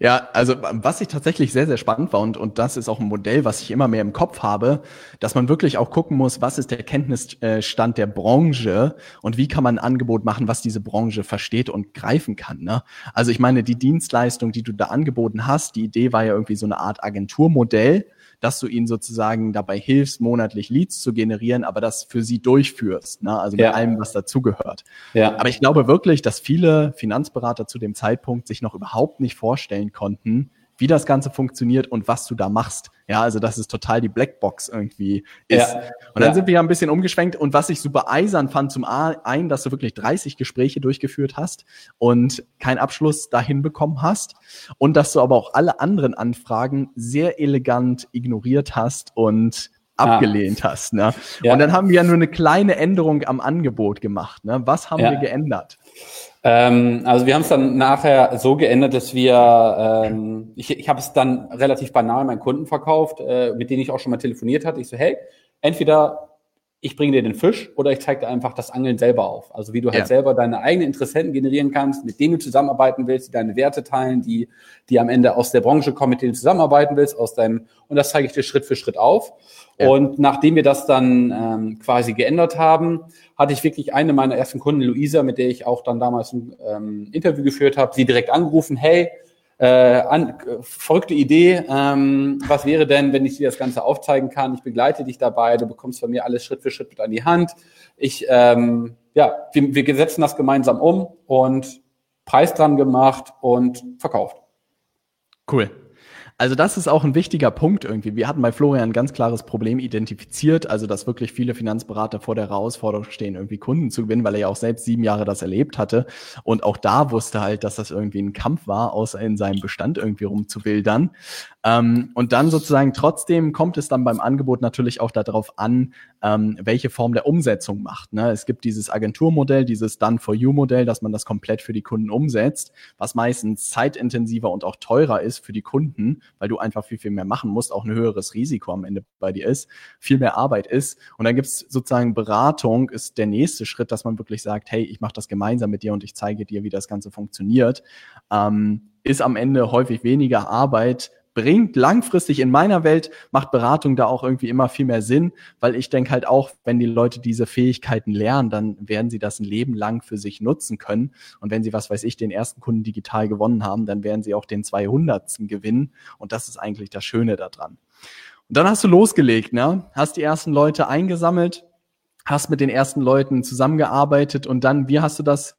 Ja, also was ich tatsächlich sehr, sehr spannend war und, und das ist auch ein Modell, was ich immer mehr im Kopf habe, dass man wirklich auch gucken muss, was ist der Kenntnisstand der Branche und wie kann man ein Angebot machen, was diese Branche versteht und greifen kann. Ne? Also ich meine, die Dienstleistung, die du da angeboten hast, die Idee war ja irgendwie so eine Art Agenturmodell, dass du ihnen sozusagen dabei hilfst, monatlich Leads zu generieren, aber das für sie durchführst, ne? also mit ja. allem, was dazugehört. Ja. Aber ich glaube wirklich, dass viele Finanzberater zu dem Zeitpunkt sich noch überhaupt nicht vorstellen konnten, wie das Ganze funktioniert und was du da machst. Ja, also dass es total die Blackbox irgendwie ist. Ja. Und dann ja. sind wir ja ein bisschen umgeschwenkt und was ich super eisern fand zum einen, dass du wirklich 30 Gespräche durchgeführt hast und keinen Abschluss dahin bekommen hast und dass du aber auch alle anderen Anfragen sehr elegant ignoriert hast und abgelehnt ah. hast. Ne? Ja. Und dann haben wir ja nur eine kleine Änderung am Angebot gemacht. Ne? Was haben ja. wir geändert? Ähm, also wir haben es dann nachher so geändert, dass wir, ähm, ich, ich habe es dann relativ banal meinen Kunden verkauft, äh, mit denen ich auch schon mal telefoniert hatte. Ich so, hey, entweder ich bringe dir den Fisch oder ich zeige dir einfach das Angeln selber auf. Also wie du halt ja. selber deine eigenen Interessenten generieren kannst, mit denen du zusammenarbeiten willst, die deine Werte teilen, die, die am Ende aus der Branche kommen, mit denen du zusammenarbeiten willst, aus deinem, und das zeige ich dir Schritt für Schritt auf. Ja. Und nachdem wir das dann ähm, quasi geändert haben, hatte ich wirklich eine meiner ersten Kunden, Luisa, mit der ich auch dann damals ein ähm, Interview geführt habe, sie direkt angerufen, hey, äh, an, verrückte Idee. Ähm, was wäre denn, wenn ich dir das Ganze aufzeigen kann? Ich begleite dich dabei, du bekommst von mir alles Schritt für Schritt mit an die Hand. Ich, ähm, ja, wir, wir setzen das gemeinsam um und Preis dran gemacht und verkauft. Cool. Also das ist auch ein wichtiger Punkt irgendwie. Wir hatten bei Florian ein ganz klares Problem identifiziert, also dass wirklich viele Finanzberater vor der Herausforderung stehen, irgendwie Kunden zu gewinnen, weil er ja auch selbst sieben Jahre das erlebt hatte und auch da wusste halt, dass das irgendwie ein Kampf war, außer in seinem Bestand irgendwie rumzuwildern. Ähm, und dann sozusagen trotzdem kommt es dann beim Angebot natürlich auch darauf an, ähm, welche Form der Umsetzung macht. Ne? Es gibt dieses Agenturmodell, dieses Done-for-You-Modell, dass man das komplett für die Kunden umsetzt, was meistens zeitintensiver und auch teurer ist für die Kunden, weil du einfach viel, viel mehr machen musst, auch ein höheres Risiko am Ende bei dir ist, viel mehr Arbeit ist. Und dann gibt es sozusagen Beratung, ist der nächste Schritt, dass man wirklich sagt, hey, ich mache das gemeinsam mit dir und ich zeige dir, wie das Ganze funktioniert. Ähm, ist am Ende häufig weniger Arbeit, bringt langfristig in meiner Welt, macht Beratung da auch irgendwie immer viel mehr Sinn, weil ich denke halt auch, wenn die Leute diese Fähigkeiten lernen, dann werden sie das ein Leben lang für sich nutzen können. Und wenn sie, was weiß ich, den ersten Kunden digital gewonnen haben, dann werden sie auch den 200. gewinnen. Und das ist eigentlich das Schöne daran. Und dann hast du losgelegt, ne? Hast die ersten Leute eingesammelt, hast mit den ersten Leuten zusammengearbeitet und dann, wie hast du das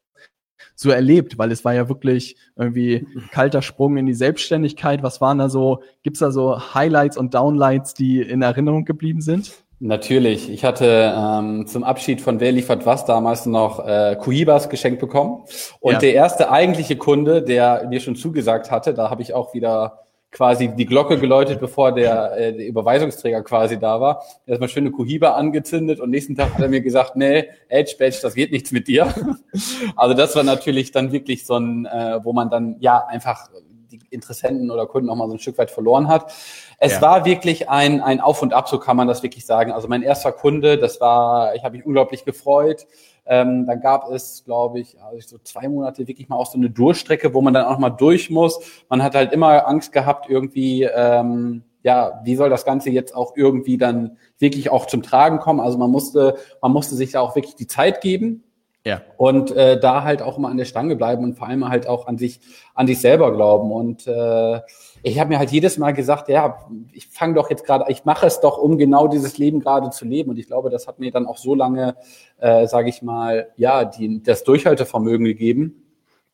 so erlebt? Weil es war ja wirklich irgendwie kalter Sprung in die Selbstständigkeit. Was waren da so, gibt's da so Highlights und Downlights, die in Erinnerung geblieben sind? Natürlich. Ich hatte ähm, zum Abschied von Wer liefert was damals noch äh, Kuibas geschenkt bekommen. Und ja. der erste eigentliche Kunde, der mir schon zugesagt hatte, da habe ich auch wieder quasi die Glocke geläutet, bevor der, äh, der Überweisungsträger quasi da war. Erstmal schöne Kuhiba angezündet und nächsten Tag hat er mir gesagt, nee, Edge Badge, das geht nichts mit dir. <laughs> also das war natürlich dann wirklich so ein, äh, wo man dann ja einfach Interessenten oder Kunden auch mal so ein Stück weit verloren hat. Es ja. war wirklich ein, ein Auf und Ab, so kann man das wirklich sagen. Also mein erster Kunde, das war, ich habe mich unglaublich gefreut. Ähm, dann gab es, glaube ich, also so zwei Monate wirklich mal auch so eine Durchstrecke, wo man dann auch mal durch muss. Man hat halt immer Angst gehabt, irgendwie, ähm, ja, wie soll das Ganze jetzt auch irgendwie dann wirklich auch zum Tragen kommen? Also man musste, man musste sich da auch wirklich die Zeit geben. Ja. Und äh, da halt auch immer an der Stange bleiben und vor allem halt auch an sich, an sich selber glauben. Und äh, ich habe mir halt jedes Mal gesagt, ja, ich fange doch jetzt gerade, ich mache es doch, um genau dieses Leben gerade zu leben. Und ich glaube, das hat mir dann auch so lange, äh, sage ich mal, ja, die, das Durchhaltevermögen gegeben.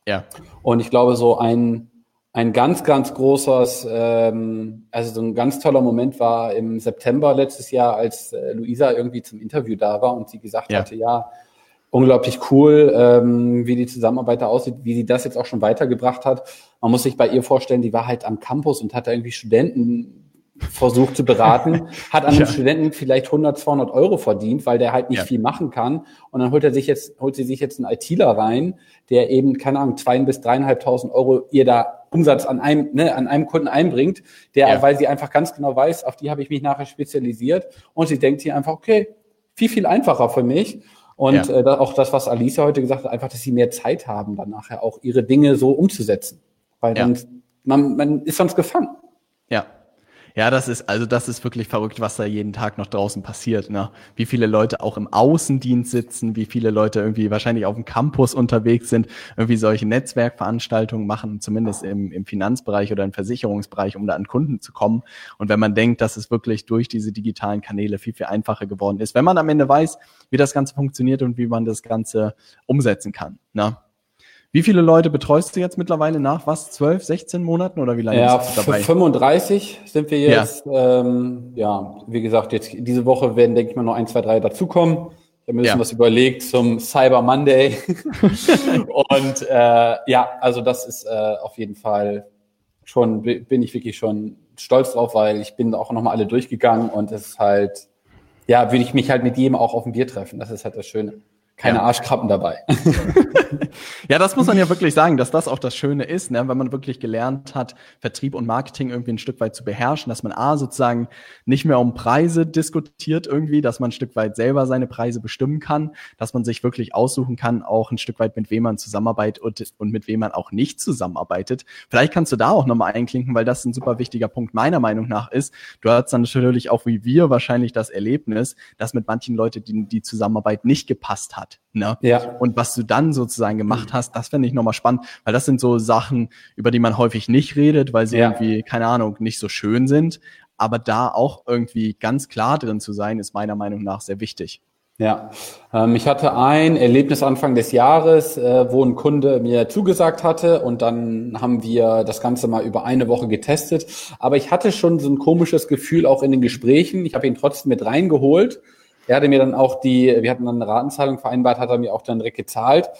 Ja. Und ich glaube, so ein ein ganz, ganz großes, ähm, also so ein ganz toller Moment war im September letztes Jahr, als äh, Luisa irgendwie zum Interview da war und sie gesagt ja. hatte, ja, unglaublich cool, ähm, wie die Zusammenarbeit da aussieht, wie sie das jetzt auch schon weitergebracht hat. Man muss sich bei ihr vorstellen, die war halt am Campus und hat da irgendwie Studenten versucht zu beraten, <laughs> hat an einem ja. Studenten vielleicht 100, 200 Euro verdient, weil der halt nicht ja. viel machen kann. Und dann holt er sich jetzt, holt sie sich jetzt einen ITler rein, der eben, keine Ahnung, zwei bis dreieinhalbtausend Euro ihr da Umsatz an einem, ne, an einem Kunden einbringt, der, ja. weil sie einfach ganz genau weiß, auf die habe ich mich nachher spezialisiert. Und sie denkt hier einfach, okay, viel, viel einfacher für mich. Und ja. äh, auch das, was Alicia heute gesagt hat, einfach, dass sie mehr Zeit haben, dann nachher auch ihre Dinge so umzusetzen. Weil dann, ja. man, man ist sonst gefangen. Ja, ja, das ist, also das ist wirklich verrückt, was da jeden Tag noch draußen passiert. Ne? Wie viele Leute auch im Außendienst sitzen, wie viele Leute irgendwie wahrscheinlich auf dem Campus unterwegs sind, irgendwie solche Netzwerkveranstaltungen machen, zumindest im, im Finanzbereich oder im Versicherungsbereich, um da an Kunden zu kommen. Und wenn man denkt, dass es wirklich durch diese digitalen Kanäle viel, viel einfacher geworden ist, wenn man am Ende weiß, wie das Ganze funktioniert und wie man das Ganze umsetzen kann. Ne? Wie viele Leute betreust du jetzt mittlerweile nach was? 12, 16 Monaten oder wie lange ja, bist du dabei? 35 sind wir jetzt. Ja. Ähm, ja, wie gesagt, jetzt diese Woche werden, denke ich mal, noch ein, zwei, drei dazukommen. Ich habe mir ein bisschen ja. was überlegt zum Cyber Monday. <laughs> und äh, ja, also das ist äh, auf jeden Fall schon, bin ich wirklich schon stolz drauf, weil ich bin auch nochmal alle durchgegangen und es ist halt, ja, würde ich mich halt mit jedem auch auf ein Bier treffen. Das ist halt das Schöne keine ja. Arschkrabben dabei. <laughs> ja, das muss man ja wirklich sagen, dass das auch das Schöne ist, ne? wenn man wirklich gelernt hat, Vertrieb und Marketing irgendwie ein Stück weit zu beherrschen, dass man A sozusagen nicht mehr um Preise diskutiert irgendwie, dass man ein Stück weit selber seine Preise bestimmen kann, dass man sich wirklich aussuchen kann, auch ein Stück weit mit wem man zusammenarbeitet und, und mit wem man auch nicht zusammenarbeitet. Vielleicht kannst du da auch nochmal einklinken, weil das ein super wichtiger Punkt meiner Meinung nach ist. Du hast dann natürlich auch wie wir wahrscheinlich das Erlebnis, dass mit manchen Leuten die, die Zusammenarbeit nicht gepasst hat hat. Ne? Ja. Und was du dann sozusagen gemacht hast, das finde ich nochmal spannend, weil das sind so Sachen, über die man häufig nicht redet, weil sie ja. irgendwie, keine Ahnung, nicht so schön sind. Aber da auch irgendwie ganz klar drin zu sein, ist meiner Meinung nach sehr wichtig. Ja, ähm, ich hatte ein Erlebnis Anfang des Jahres, äh, wo ein Kunde mir zugesagt hatte und dann haben wir das Ganze mal über eine Woche getestet. Aber ich hatte schon so ein komisches Gefühl auch in den Gesprächen. Ich habe ihn trotzdem mit reingeholt er hatte mir dann auch die, wir hatten dann eine Ratenzahlung vereinbart, hat er mir auch dann direkt gezahlt,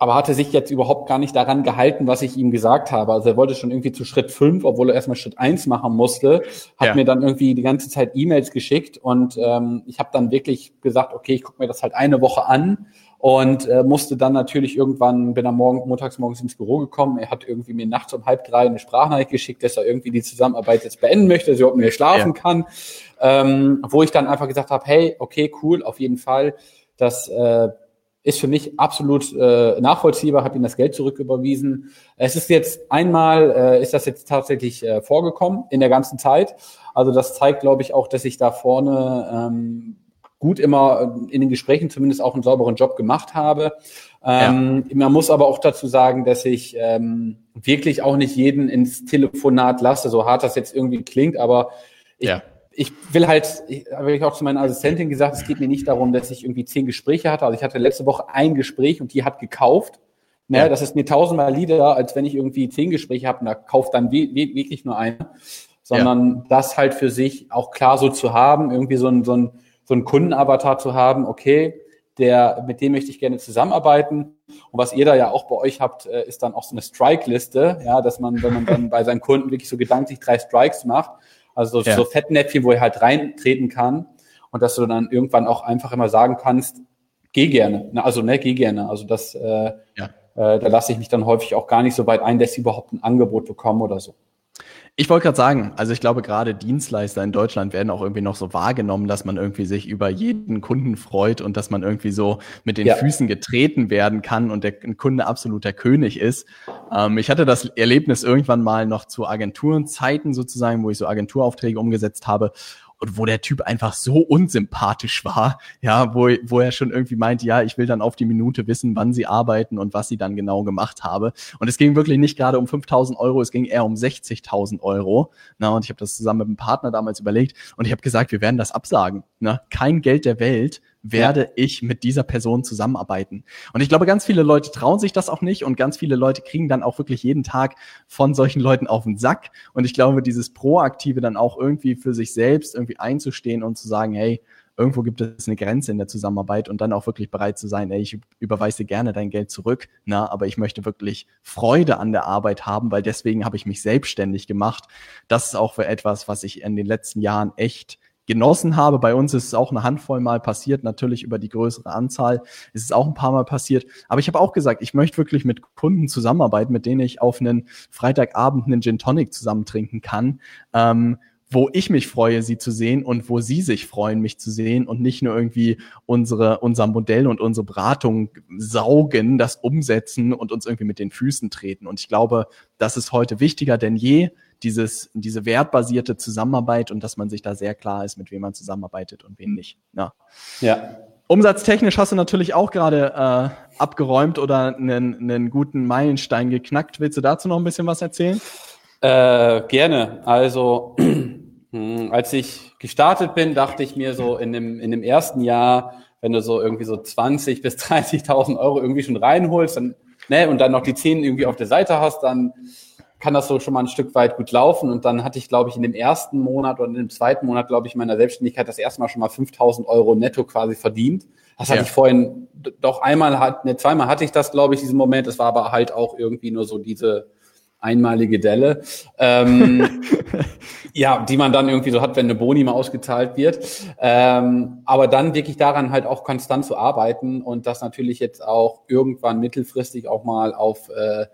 aber hatte sich jetzt überhaupt gar nicht daran gehalten, was ich ihm gesagt habe. Also er wollte schon irgendwie zu Schritt fünf, obwohl er erstmal Schritt eins machen musste, hat ja. mir dann irgendwie die ganze Zeit E-Mails geschickt und ähm, ich habe dann wirklich gesagt, okay, ich gucke mir das halt eine Woche an und äh, musste dann natürlich irgendwann, bin am Morgen, montags morgens ins Büro gekommen, er hat irgendwie mir nachts um halb drei eine Sprachnachricht geschickt, dass er irgendwie die Zusammenarbeit jetzt beenden möchte, dass ich überhaupt mehr schlafen ja. kann, ähm, wo ich dann einfach gesagt habe, hey, okay, cool, auf jeden Fall, das äh, ist für mich absolut äh, nachvollziehbar, habe ihm das Geld zurücküberwiesen. Es ist jetzt einmal, äh, ist das jetzt tatsächlich äh, vorgekommen in der ganzen Zeit. Also das zeigt, glaube ich, auch, dass ich da vorne ähm, gut immer äh, in den Gesprächen zumindest auch einen sauberen Job gemacht habe. Ähm, ja. Man muss aber auch dazu sagen, dass ich ähm, wirklich auch nicht jeden ins Telefonat lasse, so hart das jetzt irgendwie klingt, aber ich, ja. ich will halt, ich, habe ich auch zu meiner Assistentin gesagt, es geht mir nicht darum, dass ich irgendwie zehn Gespräche hatte. Also ich hatte letzte Woche ein Gespräch und die hat gekauft. Ne, ja. Das ist mir tausendmal lieber, als wenn ich irgendwie zehn Gespräche habe und da kauft dann wirklich nur einer. Sondern das halt für sich auch klar so zu haben, irgendwie so ein, so ein so einen Kundenavatar zu haben, okay, der, mit dem möchte ich gerne zusammenarbeiten. Und was ihr da ja auch bei euch habt, äh, ist dann auch so eine Strike-Liste, ja, dass man, wenn man dann bei seinen Kunden wirklich so gedanklich drei Strikes macht, also so, ja. so Fettnäpfchen, wo er halt reintreten kann und dass du dann irgendwann auch einfach immer sagen kannst, geh gerne, also ne, geh gerne. Also das, äh, ja. äh, da lasse ich mich dann häufig auch gar nicht so weit ein, dass sie überhaupt ein Angebot bekommen oder so. Ich wollte gerade sagen, also ich glaube, gerade Dienstleister in Deutschland werden auch irgendwie noch so wahrgenommen, dass man irgendwie sich über jeden Kunden freut und dass man irgendwie so mit den ja. Füßen getreten werden kann und der Kunde absoluter König ist. Ähm, ich hatte das Erlebnis irgendwann mal noch zu Agenturenzeiten sozusagen, wo ich so Agenturaufträge umgesetzt habe und wo der Typ einfach so unsympathisch war, ja, wo, wo er schon irgendwie meint, ja, ich will dann auf die Minute wissen, wann sie arbeiten und was sie dann genau gemacht habe. Und es ging wirklich nicht gerade um 5000 Euro, es ging eher um 60.000 Euro. Na, und ich habe das zusammen mit einem Partner damals überlegt und ich habe gesagt, wir werden das absagen. Na, kein Geld der Welt werde ja. ich mit dieser Person zusammenarbeiten. Und ich glaube, ganz viele Leute trauen sich das auch nicht und ganz viele Leute kriegen dann auch wirklich jeden Tag von solchen Leuten auf den Sack. Und ich glaube, dieses Proaktive dann auch irgendwie für sich selbst irgendwie einzustehen und zu sagen, hey, irgendwo gibt es eine Grenze in der Zusammenarbeit und dann auch wirklich bereit zu sein, ey, ich überweise gerne dein Geld zurück, na, aber ich möchte wirklich Freude an der Arbeit haben, weil deswegen habe ich mich selbstständig gemacht. Das ist auch für etwas, was ich in den letzten Jahren echt genossen habe. Bei uns ist es auch eine Handvoll Mal passiert, natürlich über die größere Anzahl ist es auch ein paar Mal passiert. Aber ich habe auch gesagt, ich möchte wirklich mit Kunden zusammenarbeiten, mit denen ich auf einen Freitagabend einen Gin Tonic zusammen trinken kann. Ähm, wo ich mich freue, sie zu sehen und wo sie sich freuen, mich zu sehen und nicht nur irgendwie unsere, unser Modell und unsere Beratung saugen, das umsetzen und uns irgendwie mit den Füßen treten. Und ich glaube, das ist heute wichtiger denn je, dieses, diese wertbasierte Zusammenarbeit und dass man sich da sehr klar ist, mit wem man zusammenarbeitet und wen nicht. Ja. ja. Umsatztechnisch hast du natürlich auch gerade äh, abgeräumt oder einen, einen guten Meilenstein geknackt. Willst du dazu noch ein bisschen was erzählen? Äh, gerne. Also <clears throat> hm, als ich gestartet bin, dachte ich mir so in dem, in dem ersten Jahr, wenn du so irgendwie so 20 bis 30.000 Euro irgendwie schon reinholst, dann ne, und dann noch die zehn irgendwie auf der Seite hast, dann kann das so schon mal ein Stück weit gut laufen. Und dann hatte ich, glaube ich, in dem ersten Monat oder in dem zweiten Monat, glaube ich, meiner Selbstständigkeit das erste Mal schon mal 5000 Euro netto quasi verdient. Das hatte ja. ich vorhin doch einmal, hat, ne, zweimal hatte ich das, glaube ich, diesen Moment. Es war aber halt auch irgendwie nur so diese einmalige Delle, ähm, <laughs> ja, die man dann irgendwie so hat, wenn eine Boni mal ausgezahlt wird. Ähm, aber dann wirklich daran halt auch konstant zu arbeiten und das natürlich jetzt auch irgendwann mittelfristig auch mal auf äh,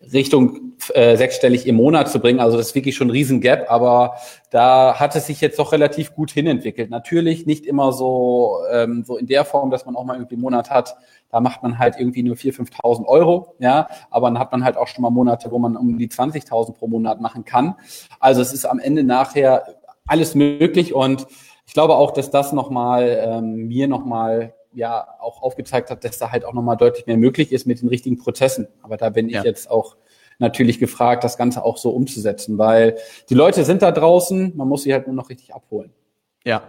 Richtung äh, sechsstellig im Monat zu bringen. Also das ist wirklich schon ein Riesengap, aber da hat es sich jetzt doch relativ gut hinentwickelt. Natürlich nicht immer so, ähm, so in der Form, dass man auch mal irgendwie einen Monat hat, da macht man halt irgendwie nur 4.000, 5.000 Euro, ja, aber dann hat man halt auch schon mal Monate, wo man um die 20.000 pro Monat machen kann. Also es ist am Ende nachher alles möglich und ich glaube auch, dass das nochmal ähm, mir nochmal ja auch aufgezeigt hat, dass da halt auch nochmal deutlich mehr möglich ist mit den richtigen Prozessen. Aber da bin ja. ich jetzt auch natürlich gefragt, das Ganze auch so umzusetzen, weil die Leute sind da draußen, man muss sie halt nur noch richtig abholen. Ja,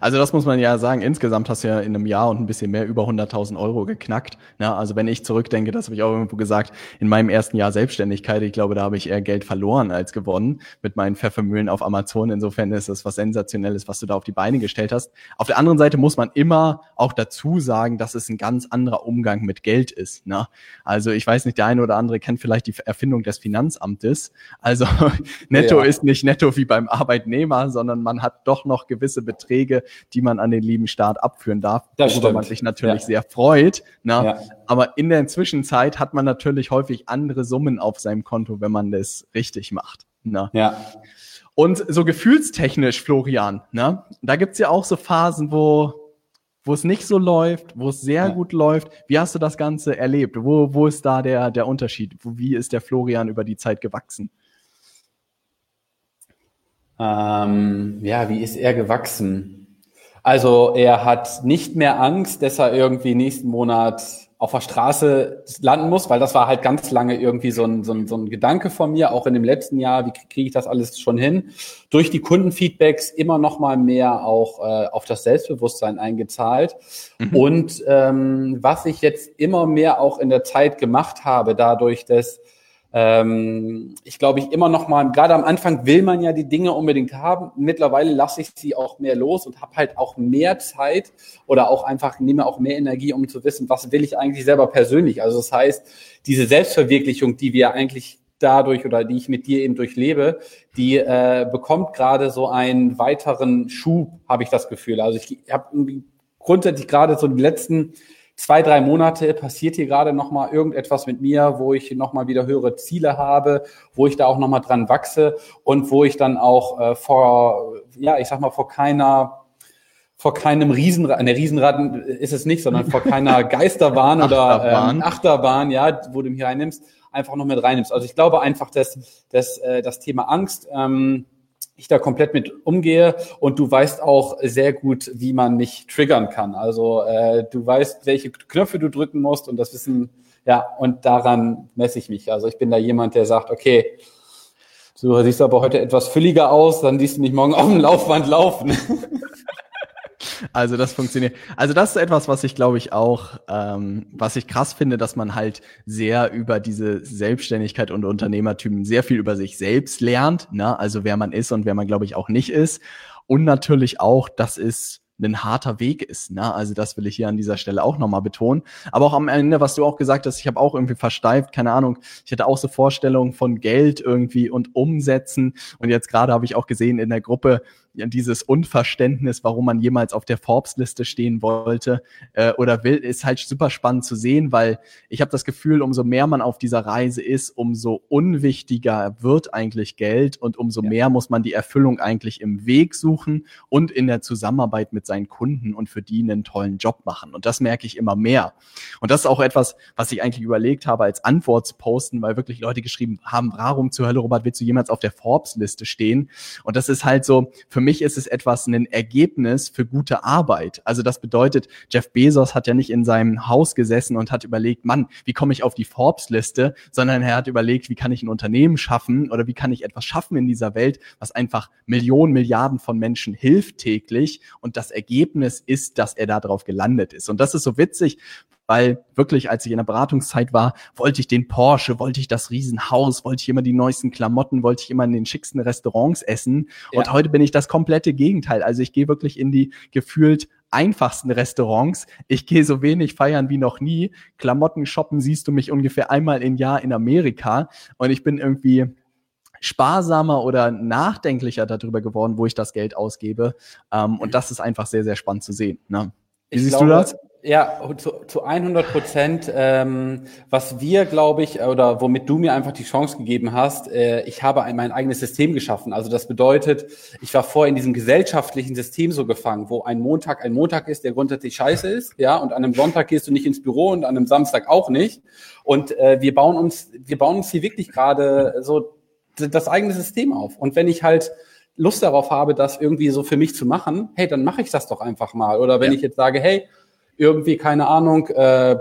also das muss man ja sagen, insgesamt hast du ja in einem Jahr und ein bisschen mehr über 100.000 Euro geknackt. Ja, also wenn ich zurückdenke, das habe ich auch irgendwo gesagt, in meinem ersten Jahr Selbstständigkeit, ich glaube, da habe ich eher Geld verloren als gewonnen mit meinen Pfeffermühlen auf Amazon. Insofern ist das was Sensationelles, was du da auf die Beine gestellt hast. Auf der anderen Seite muss man immer auch dazu sagen, dass es ein ganz anderer Umgang mit Geld ist. Ne? Also ich weiß nicht, der eine oder andere kennt vielleicht die Erfindung des Finanzamtes. Also <laughs> netto ja. ist nicht netto wie beim Arbeitnehmer, sondern man hat doch noch gewisse Beträge, Beträge, die man an den lieben Staat abführen darf, das worüber stimmt. man sich natürlich ja. sehr freut. Na? Ja. Aber in der Zwischenzeit hat man natürlich häufig andere Summen auf seinem Konto, wenn man das richtig macht. Na? Ja. Und so gefühlstechnisch, Florian, ne? da gibt's ja auch so Phasen, wo wo es nicht so läuft, wo es sehr ja. gut läuft. Wie hast du das Ganze erlebt? Wo, wo ist da der, der Unterschied? Wie ist der Florian über die Zeit gewachsen? Ähm, ja, wie ist er gewachsen? Also er hat nicht mehr Angst, dass er irgendwie nächsten Monat auf der Straße landen muss, weil das war halt ganz lange irgendwie so ein, so ein, so ein Gedanke von mir, auch in dem letzten Jahr, wie kriege ich das alles schon hin? Durch die Kundenfeedbacks immer noch mal mehr auch äh, auf das Selbstbewusstsein eingezahlt. Mhm. Und ähm, was ich jetzt immer mehr auch in der Zeit gemacht habe, dadurch, dass ähm, ich glaube, ich immer noch mal, gerade am Anfang will man ja die Dinge unbedingt haben. Mittlerweile lasse ich sie auch mehr los und habe halt auch mehr Zeit oder auch einfach nehme auch mehr Energie, um zu wissen, was will ich eigentlich selber persönlich. Also das heißt, diese Selbstverwirklichung, die wir eigentlich dadurch oder die ich mit dir eben durchlebe, die äh, bekommt gerade so einen weiteren Schub, habe ich das Gefühl. Also ich habe grundsätzlich gerade so die letzten zwei, drei Monate passiert hier gerade nochmal irgendetwas mit mir, wo ich nochmal wieder höhere Ziele habe, wo ich da auch nochmal dran wachse und wo ich dann auch äh, vor, ja, ich sag mal, vor keiner vor keinem Riesenrad, eine Riesenrad ist es nicht, sondern vor keiner <laughs> Geisterbahn oder Achterbahn. Ähm, Achterbahn, ja, wo du mich reinnimmst, einfach noch mit reinnimmst. Also ich glaube einfach, dass, dass äh, das Thema Angst ähm, ich da komplett mit umgehe und du weißt auch sehr gut, wie man mich triggern kann. Also äh, du weißt, welche Knöpfe du drücken musst und das Wissen, ja, und daran messe ich mich. Also ich bin da jemand, der sagt, okay, du siehst aber heute etwas fülliger aus, dann siehst du mich morgen auf dem Laufband laufen. <laughs> Also das funktioniert. Also das ist etwas, was ich glaube ich auch, ähm, was ich krass finde, dass man halt sehr über diese Selbstständigkeit und Unternehmertypen sehr viel über sich selbst lernt. Ne? Also wer man ist und wer man glaube ich auch nicht ist. Und natürlich auch, das ist ein harter Weg ist. Ne? Also das will ich hier an dieser Stelle auch nochmal betonen. Aber auch am Ende, was du auch gesagt hast, ich habe auch irgendwie versteift, keine Ahnung, ich hatte auch so Vorstellungen von Geld irgendwie und Umsätzen. Und jetzt gerade habe ich auch gesehen in der Gruppe, dieses Unverständnis, warum man jemals auf der Forbes-Liste stehen wollte äh, oder will, ist halt super spannend zu sehen, weil ich habe das Gefühl, umso mehr man auf dieser Reise ist, umso unwichtiger wird eigentlich Geld und umso ja. mehr muss man die Erfüllung eigentlich im Weg suchen und in der Zusammenarbeit mit seinen Kunden und für die einen tollen Job machen. Und das merke ich immer mehr. Und das ist auch etwas, was ich eigentlich überlegt habe, als Antwort zu posten, weil wirklich Leute geschrieben haben, warum zur Hölle, Robert, willst du jemals auf der Forbes-Liste stehen? Und das ist halt so, für mich ist es etwas ein Ergebnis für gute Arbeit. Also das bedeutet, Jeff Bezos hat ja nicht in seinem Haus gesessen und hat überlegt, Mann, wie komme ich auf die Forbes-Liste, sondern er hat überlegt, wie kann ich ein Unternehmen schaffen oder wie kann ich etwas schaffen in dieser Welt, was einfach Millionen, Milliarden von Menschen hilft täglich. Und das Ergebnis ist, dass er darauf gelandet ist. Und das ist so witzig, weil wirklich, als ich in der Beratungszeit war, wollte ich den Porsche, wollte ich das Riesenhaus, wollte ich immer die neuesten Klamotten, wollte ich immer in den schicksten Restaurants essen. Ja. Und heute bin ich das komplette Gegenteil. Also ich gehe wirklich in die gefühlt einfachsten Restaurants. Ich gehe so wenig feiern wie noch nie. Klamotten shoppen siehst du mich ungefähr einmal im Jahr in Amerika. Und ich bin irgendwie sparsamer oder nachdenklicher darüber geworden, wo ich das Geld ausgebe. Ähm, und das ist einfach sehr, sehr spannend zu sehen. Ne? Wie ich siehst glaube, du das? Ja, zu, zu 100 Prozent. Ähm, was wir, glaube ich, oder womit du mir einfach die Chance gegeben hast, äh, ich habe ein, mein eigenes System geschaffen. Also das bedeutet, ich war vorher in diesem gesellschaftlichen System so gefangen, wo ein Montag ein Montag ist, der grundsätzlich scheiße ist, ja, und an einem Sonntag gehst du nicht ins Büro und an einem Samstag auch nicht. Und äh, wir bauen uns, wir bauen uns hier wirklich gerade so das eigene System auf. Und wenn ich halt Lust darauf habe, das irgendwie so für mich zu machen, hey, dann mache ich das doch einfach mal. Oder wenn ja. ich jetzt sage, hey, irgendwie, keine Ahnung, äh,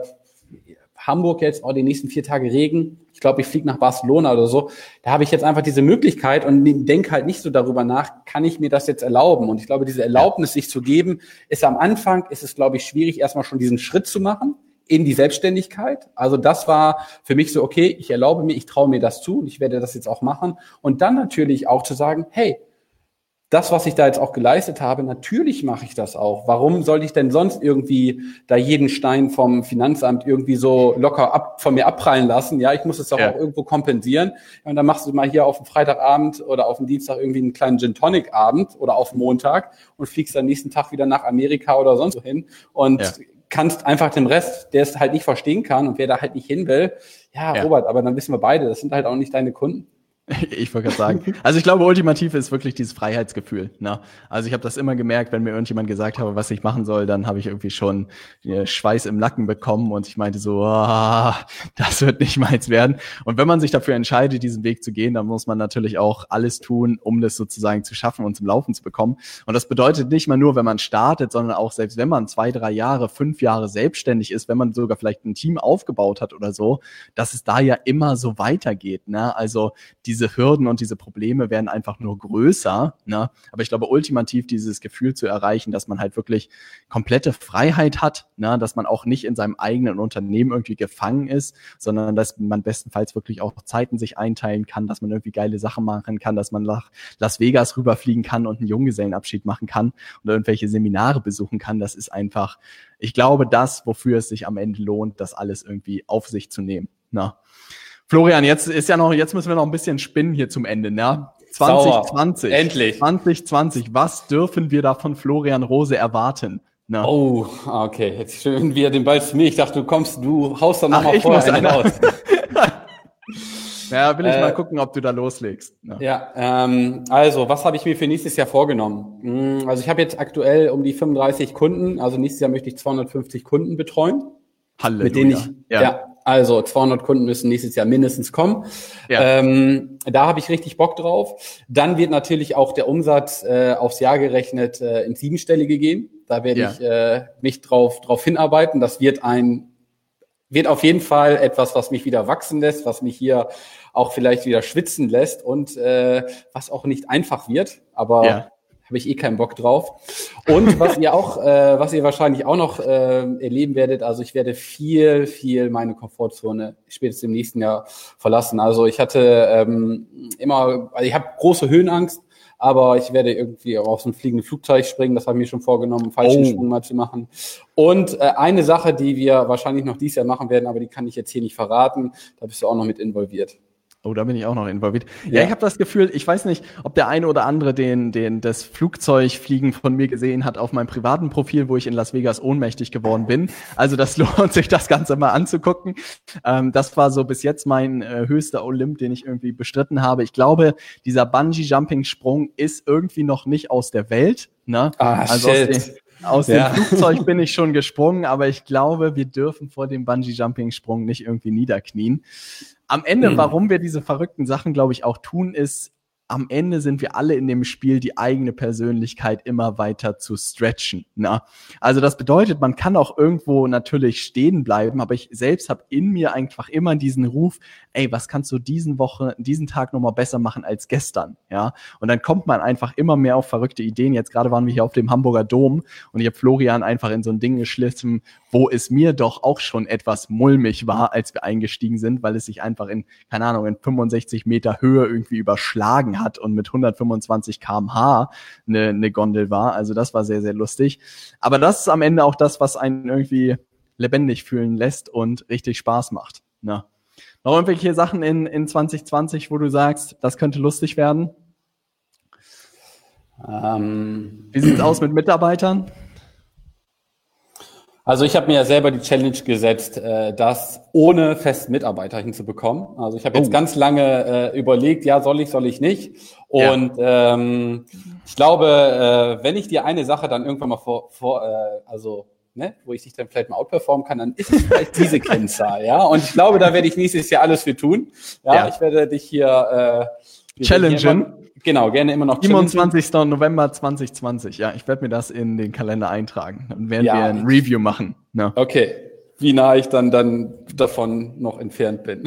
Hamburg jetzt, oh, die nächsten vier Tage Regen, ich glaube, ich fliege nach Barcelona oder so, da habe ich jetzt einfach diese Möglichkeit und denke halt nicht so darüber nach, kann ich mir das jetzt erlauben? Und ich glaube, diese Erlaubnis, sich zu geben, ist am Anfang, ist es, glaube ich, schwierig, erstmal schon diesen Schritt zu machen in die Selbstständigkeit. Also das war für mich so, okay, ich erlaube mir, ich traue mir das zu und ich werde das jetzt auch machen. Und dann natürlich auch zu sagen, hey, das, was ich da jetzt auch geleistet habe, natürlich mache ich das auch. Warum sollte ich denn sonst irgendwie da jeden Stein vom Finanzamt irgendwie so locker ab, von mir abprallen lassen? Ja, ich muss es doch ja. auch irgendwo kompensieren. Und dann machst du mal hier auf dem Freitagabend oder auf dem Dienstag irgendwie einen kleinen Gin Tonic Abend oder auf Montag und fliegst dann nächsten Tag wieder nach Amerika oder sonst wohin und ja. kannst einfach dem Rest, der es halt nicht verstehen kann und wer da halt nicht hin will, ja, ja, Robert, aber dann wissen wir beide, das sind halt auch nicht deine Kunden. <laughs> Ich wollte gerade sagen. Also ich glaube, ultimativ ist wirklich dieses Freiheitsgefühl. Ne? Also ich habe das immer gemerkt, wenn mir irgendjemand gesagt habe, was ich machen soll, dann habe ich irgendwie schon äh, Schweiß im Nacken bekommen und ich meinte so, oh, das wird nicht meins werden. Und wenn man sich dafür entscheidet, diesen Weg zu gehen, dann muss man natürlich auch alles tun, um das sozusagen zu schaffen und zum Laufen zu bekommen. Und das bedeutet nicht mal nur, wenn man startet, sondern auch selbst wenn man zwei, drei Jahre, fünf Jahre selbstständig ist, wenn man sogar vielleicht ein Team aufgebaut hat oder so, dass es da ja immer so weitergeht. Ne? Also die diese Hürden und diese Probleme werden einfach nur größer. Ne? Aber ich glaube, ultimativ dieses Gefühl zu erreichen, dass man halt wirklich komplette Freiheit hat, ne? dass man auch nicht in seinem eigenen Unternehmen irgendwie gefangen ist, sondern dass man bestenfalls wirklich auch Zeiten sich einteilen kann, dass man irgendwie geile Sachen machen kann, dass man nach Las Vegas rüberfliegen kann und einen Junggesellenabschied machen kann oder irgendwelche Seminare besuchen kann. Das ist einfach, ich glaube, das, wofür es sich am Ende lohnt, das alles irgendwie auf sich zu nehmen. Ne? Florian, jetzt ist ja noch, jetzt müssen wir noch ein bisschen spinnen hier zum Ende, ne? 2020. Sauer. Endlich. 2020. Was dürfen wir da von Florian Rose erwarten? Na. Oh, okay. Jetzt schön wieder den Ball zu mir. Ich dachte, du kommst, du haust dann nochmal vorher einen raus. <laughs> ja, will ich äh, mal gucken, ob du da loslegst. Ja, ja ähm, also was habe ich mir für nächstes Jahr vorgenommen? Hm, also ich habe jetzt aktuell um die 35 Kunden, also nächstes Jahr möchte ich 250 Kunden betreuen. Halleluja. Mit denen ich, ja. ja also 200 Kunden müssen nächstes Jahr mindestens kommen. Ja. Ähm, da habe ich richtig Bock drauf. Dann wird natürlich auch der Umsatz äh, aufs Jahr gerechnet äh, ins Siebenstellige gehen. Da werde ja. ich äh, mich drauf, drauf hinarbeiten. Das wird ein wird auf jeden Fall etwas, was mich wieder wachsen lässt, was mich hier auch vielleicht wieder schwitzen lässt und äh, was auch nicht einfach wird. Aber ja habe ich eh keinen Bock drauf. Und was ihr auch, <laughs> äh, was ihr wahrscheinlich auch noch äh, erleben werdet, also ich werde viel, viel meine Komfortzone spätestens im nächsten Jahr verlassen. Also ich hatte ähm, immer, also ich habe große Höhenangst, aber ich werde irgendwie auf so ein fliegendes Flugzeug springen, das habe ich mir schon vorgenommen, einen falschen oh. Sprung mal zu machen. Und äh, eine Sache, die wir wahrscheinlich noch dieses Jahr machen werden, aber die kann ich jetzt hier nicht verraten, da bist du auch noch mit involviert. Oh, da bin ich auch noch involviert. Ja, ja ich habe das Gefühl, ich weiß nicht, ob der eine oder andere den, den das Flugzeugfliegen von mir gesehen hat auf meinem privaten Profil, wo ich in Las Vegas ohnmächtig geworden bin. Also das <laughs> lohnt sich, das Ganze mal anzugucken. Ähm, das war so bis jetzt mein äh, höchster Olymp, den ich irgendwie bestritten habe. Ich glaube, dieser Bungee-Jumping-Sprung ist irgendwie noch nicht aus der Welt. Ne? Ah, also shit. Aus, ja. dem Flugzeug bin ich <laughs> schon gesprungen, aber ich glaube, wir dürfen vor dem Bungee-Jumping-Sprung nicht irgendwie niederknien. Am Ende, mhm. warum wir diese verrückten Sachen, glaube ich, auch tun, ist, am Ende sind wir alle in dem Spiel, die eigene Persönlichkeit immer weiter zu stretchen. Na? Also das bedeutet, man kann auch irgendwo natürlich stehen bleiben, aber ich selbst habe in mir einfach immer diesen Ruf, ey, was kannst du diesen Woche, diesen Tag nochmal besser machen als gestern? Ja. Und dann kommt man einfach immer mehr auf verrückte Ideen. Jetzt gerade waren wir hier auf dem Hamburger Dom und ich habe Florian einfach in so ein Ding geschliffen, wo es mir doch auch schon etwas mulmig war, als wir eingestiegen sind, weil es sich einfach in, keine Ahnung, in 65 Meter Höhe irgendwie überschlagen hat und mit 125 kmh eine, eine Gondel war. Also das war sehr, sehr lustig. Aber das ist am Ende auch das, was einen irgendwie lebendig fühlen lässt und richtig Spaß macht. Na. Ne? Noch irgendwelche Sachen in, in 2020, wo du sagst, das könnte lustig werden? Ähm, Wie sieht's aus mit Mitarbeitern? Also ich habe mir ja selber die Challenge gesetzt, äh, das ohne festen Mitarbeiter hinzubekommen. Also ich habe jetzt oh. ganz lange äh, überlegt, ja, soll ich, soll ich nicht. Und ja. ähm, ich glaube, äh, wenn ich dir eine Sache dann irgendwann mal vor, vor äh, also ne, wo ich dich dann vielleicht mal outperformen kann, dann ist es vielleicht <laughs> diese Kennzahl, ja. Und ich glaube, da werde ich nächstes Jahr alles für tun. Ja, ja. ich werde dich hier äh, challengen. Genau, gerne immer noch. 27. November 2020. Ja, ich werde mir das in den Kalender eintragen. Dann werden ja. wir ein Review machen. Ja. Okay. Wie nah ich dann dann davon noch entfernt bin.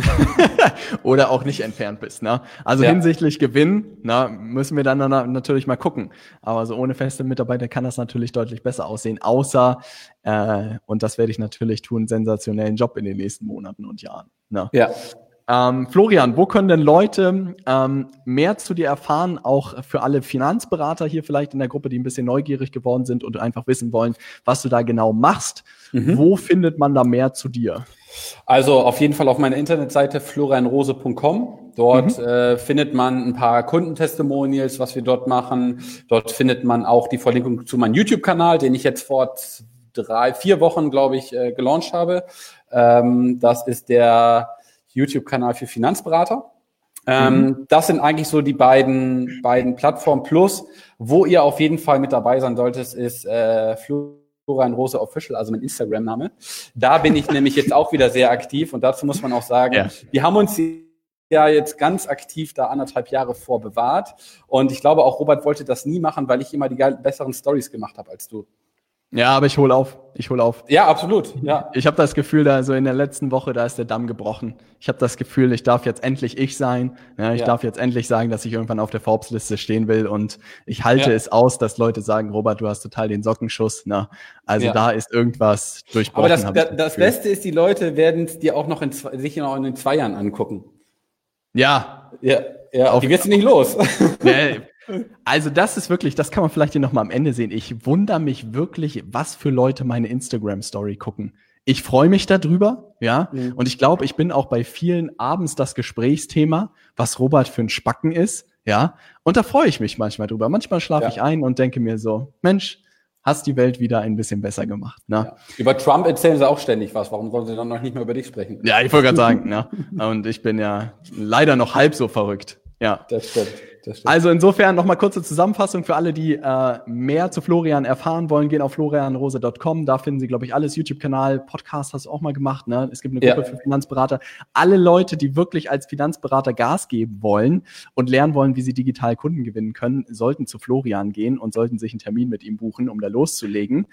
<laughs> Oder auch nicht entfernt bist. Ne? Also ja. hinsichtlich Gewinn, na, müssen wir dann, dann natürlich mal gucken. Aber so ohne feste Mitarbeiter kann das natürlich deutlich besser aussehen. Außer, äh, und das werde ich natürlich tun, sensationellen Job in den nächsten Monaten und Jahren. Ne? Ja. Ähm, Florian, wo können denn Leute ähm, mehr zu dir erfahren, auch für alle Finanzberater hier vielleicht in der Gruppe, die ein bisschen neugierig geworden sind und einfach wissen wollen, was du da genau machst? Mhm. Wo findet man da mehr zu dir? Also auf jeden Fall auf meiner Internetseite florianrose.com. Dort mhm. äh, findet man ein paar Kundentestimonials, was wir dort machen. Dort findet man auch die Verlinkung zu meinem YouTube-Kanal, den ich jetzt vor drei, vier Wochen, glaube ich, äh, gelauncht habe. Ähm, das ist der YouTube-Kanal für Finanzberater. Ähm, mhm. Das sind eigentlich so die beiden, beiden Plattformen. Plus, wo ihr auf jeden Fall mit dabei sein solltet, ist äh, Florian Rose Official, also mein Instagram-Name. Da bin ich <laughs> nämlich jetzt auch wieder sehr aktiv und dazu muss man auch sagen, ja. wir haben uns ja jetzt ganz aktiv da anderthalb Jahre vorbewahrt und ich glaube auch Robert wollte das nie machen, weil ich immer die besseren Stories gemacht habe als du. Ja, aber ich hole auf. Ich hole auf. Ja, absolut. Ja. Ich habe das Gefühl, da so in der letzten Woche, da ist der Damm gebrochen. Ich habe das Gefühl, ich darf jetzt endlich ich sein. Ja, ich ja. darf jetzt endlich sagen, dass ich irgendwann auf der Forbes-Liste stehen will. Und ich halte ja. es aus, dass Leute sagen, Robert, du hast total den Sockenschuss. Na, also ja. da ist irgendwas durchbrochen. Aber das, das, das Beste ist, die Leute werden es dir auch noch in zwei, sich noch in zwei Jahren angucken. Ja. Ja, ja. Auf, die wirst du nicht los. Nee, <laughs> Also das ist wirklich, das kann man vielleicht hier nochmal am Ende sehen. Ich wundere mich wirklich, was für Leute meine Instagram-Story gucken. Ich freue mich darüber, ja. Mhm. Und ich glaube, ich bin auch bei vielen abends das Gesprächsthema, was Robert für ein Spacken ist, ja. Und da freue ich mich manchmal drüber. Manchmal schlafe ja. ich ein und denke mir so, Mensch, hast die Welt wieder ein bisschen besser gemacht. Ne? Ja. Über Trump erzählen sie auch ständig was. Warum sollen sie dann noch nicht mehr über dich sprechen? Ja, ich wollte gerade sagen. ne? Und ich bin ja leider noch halb so verrückt. Ja. Das stimmt. Also insofern nochmal kurze Zusammenfassung für alle, die äh, mehr zu Florian erfahren wollen, gehen auf florianrose.com. Da finden Sie, glaube ich, alles. YouTube-Kanal, Podcast hast du auch mal gemacht. Ne? Es gibt eine Gruppe ja. für Finanzberater. Alle Leute, die wirklich als Finanzberater Gas geben wollen und lernen wollen, wie sie digital Kunden gewinnen können, sollten zu Florian gehen und sollten sich einen Termin mit ihm buchen, um da loszulegen.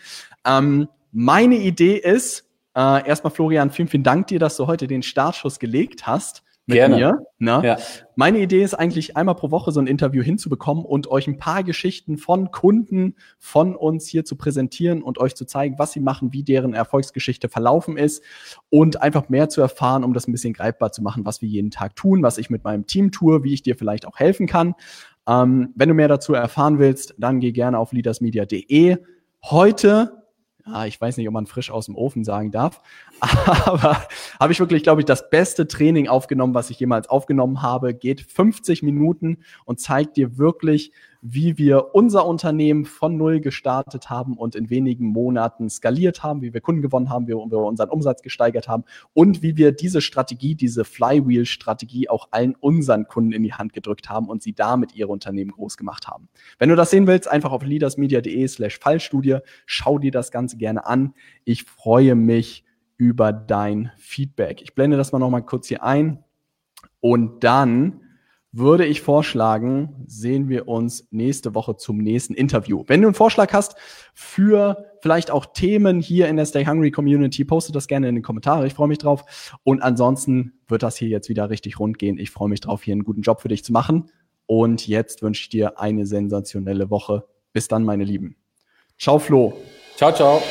Ähm, meine Idee ist, äh, erstmal Florian, vielen, vielen Dank dir, dass du heute den Startschuss gelegt hast mit Gerne. mir. Ne? Ja. Meine Idee ist eigentlich einmal pro Woche so ein Interview hinzubekommen und euch ein paar Geschichten von Kunden von uns hier zu präsentieren und euch zu zeigen, was sie machen, wie deren Erfolgsgeschichte verlaufen ist und einfach mehr zu erfahren, um das ein bisschen greifbar zu machen, was wir jeden Tag tun, was ich mit meinem Team tue, wie ich dir vielleicht auch helfen kann. Ähm, wenn du mehr dazu erfahren willst, dann geh gerne auf leadersmedia.de. Heute ja, ich weiß nicht, ob man frisch aus dem Ofen sagen darf, <laughs> aber habe ich wirklich, glaube ich, das beste Training aufgenommen, was ich jemals aufgenommen habe. Geht 50 Minuten und zeigt dir wirklich, wie wir unser Unternehmen von Null gestartet haben und in wenigen Monaten skaliert haben, wie wir Kunden gewonnen haben, wie wir unseren Umsatz gesteigert haben und wie wir diese Strategie, diese Flywheel-Strategie auch allen unseren Kunden in die Hand gedrückt haben und sie damit ihre Unternehmen groß gemacht haben. Wenn du das sehen willst, einfach auf leadersmedia.de slash Fallstudie, schau dir das Ganze gerne an. Ich freue mich über dein Feedback. Ich blende das mal nochmal kurz hier ein und dann würde ich vorschlagen, sehen wir uns nächste Woche zum nächsten Interview. Wenn du einen Vorschlag hast für vielleicht auch Themen hier in der Stay Hungry Community, poste das gerne in den Kommentare. Ich freue mich drauf. Und ansonsten wird das hier jetzt wieder richtig rund gehen. Ich freue mich drauf, hier einen guten Job für dich zu machen. Und jetzt wünsche ich dir eine sensationelle Woche. Bis dann, meine Lieben. Ciao, Flo. Ciao, ciao.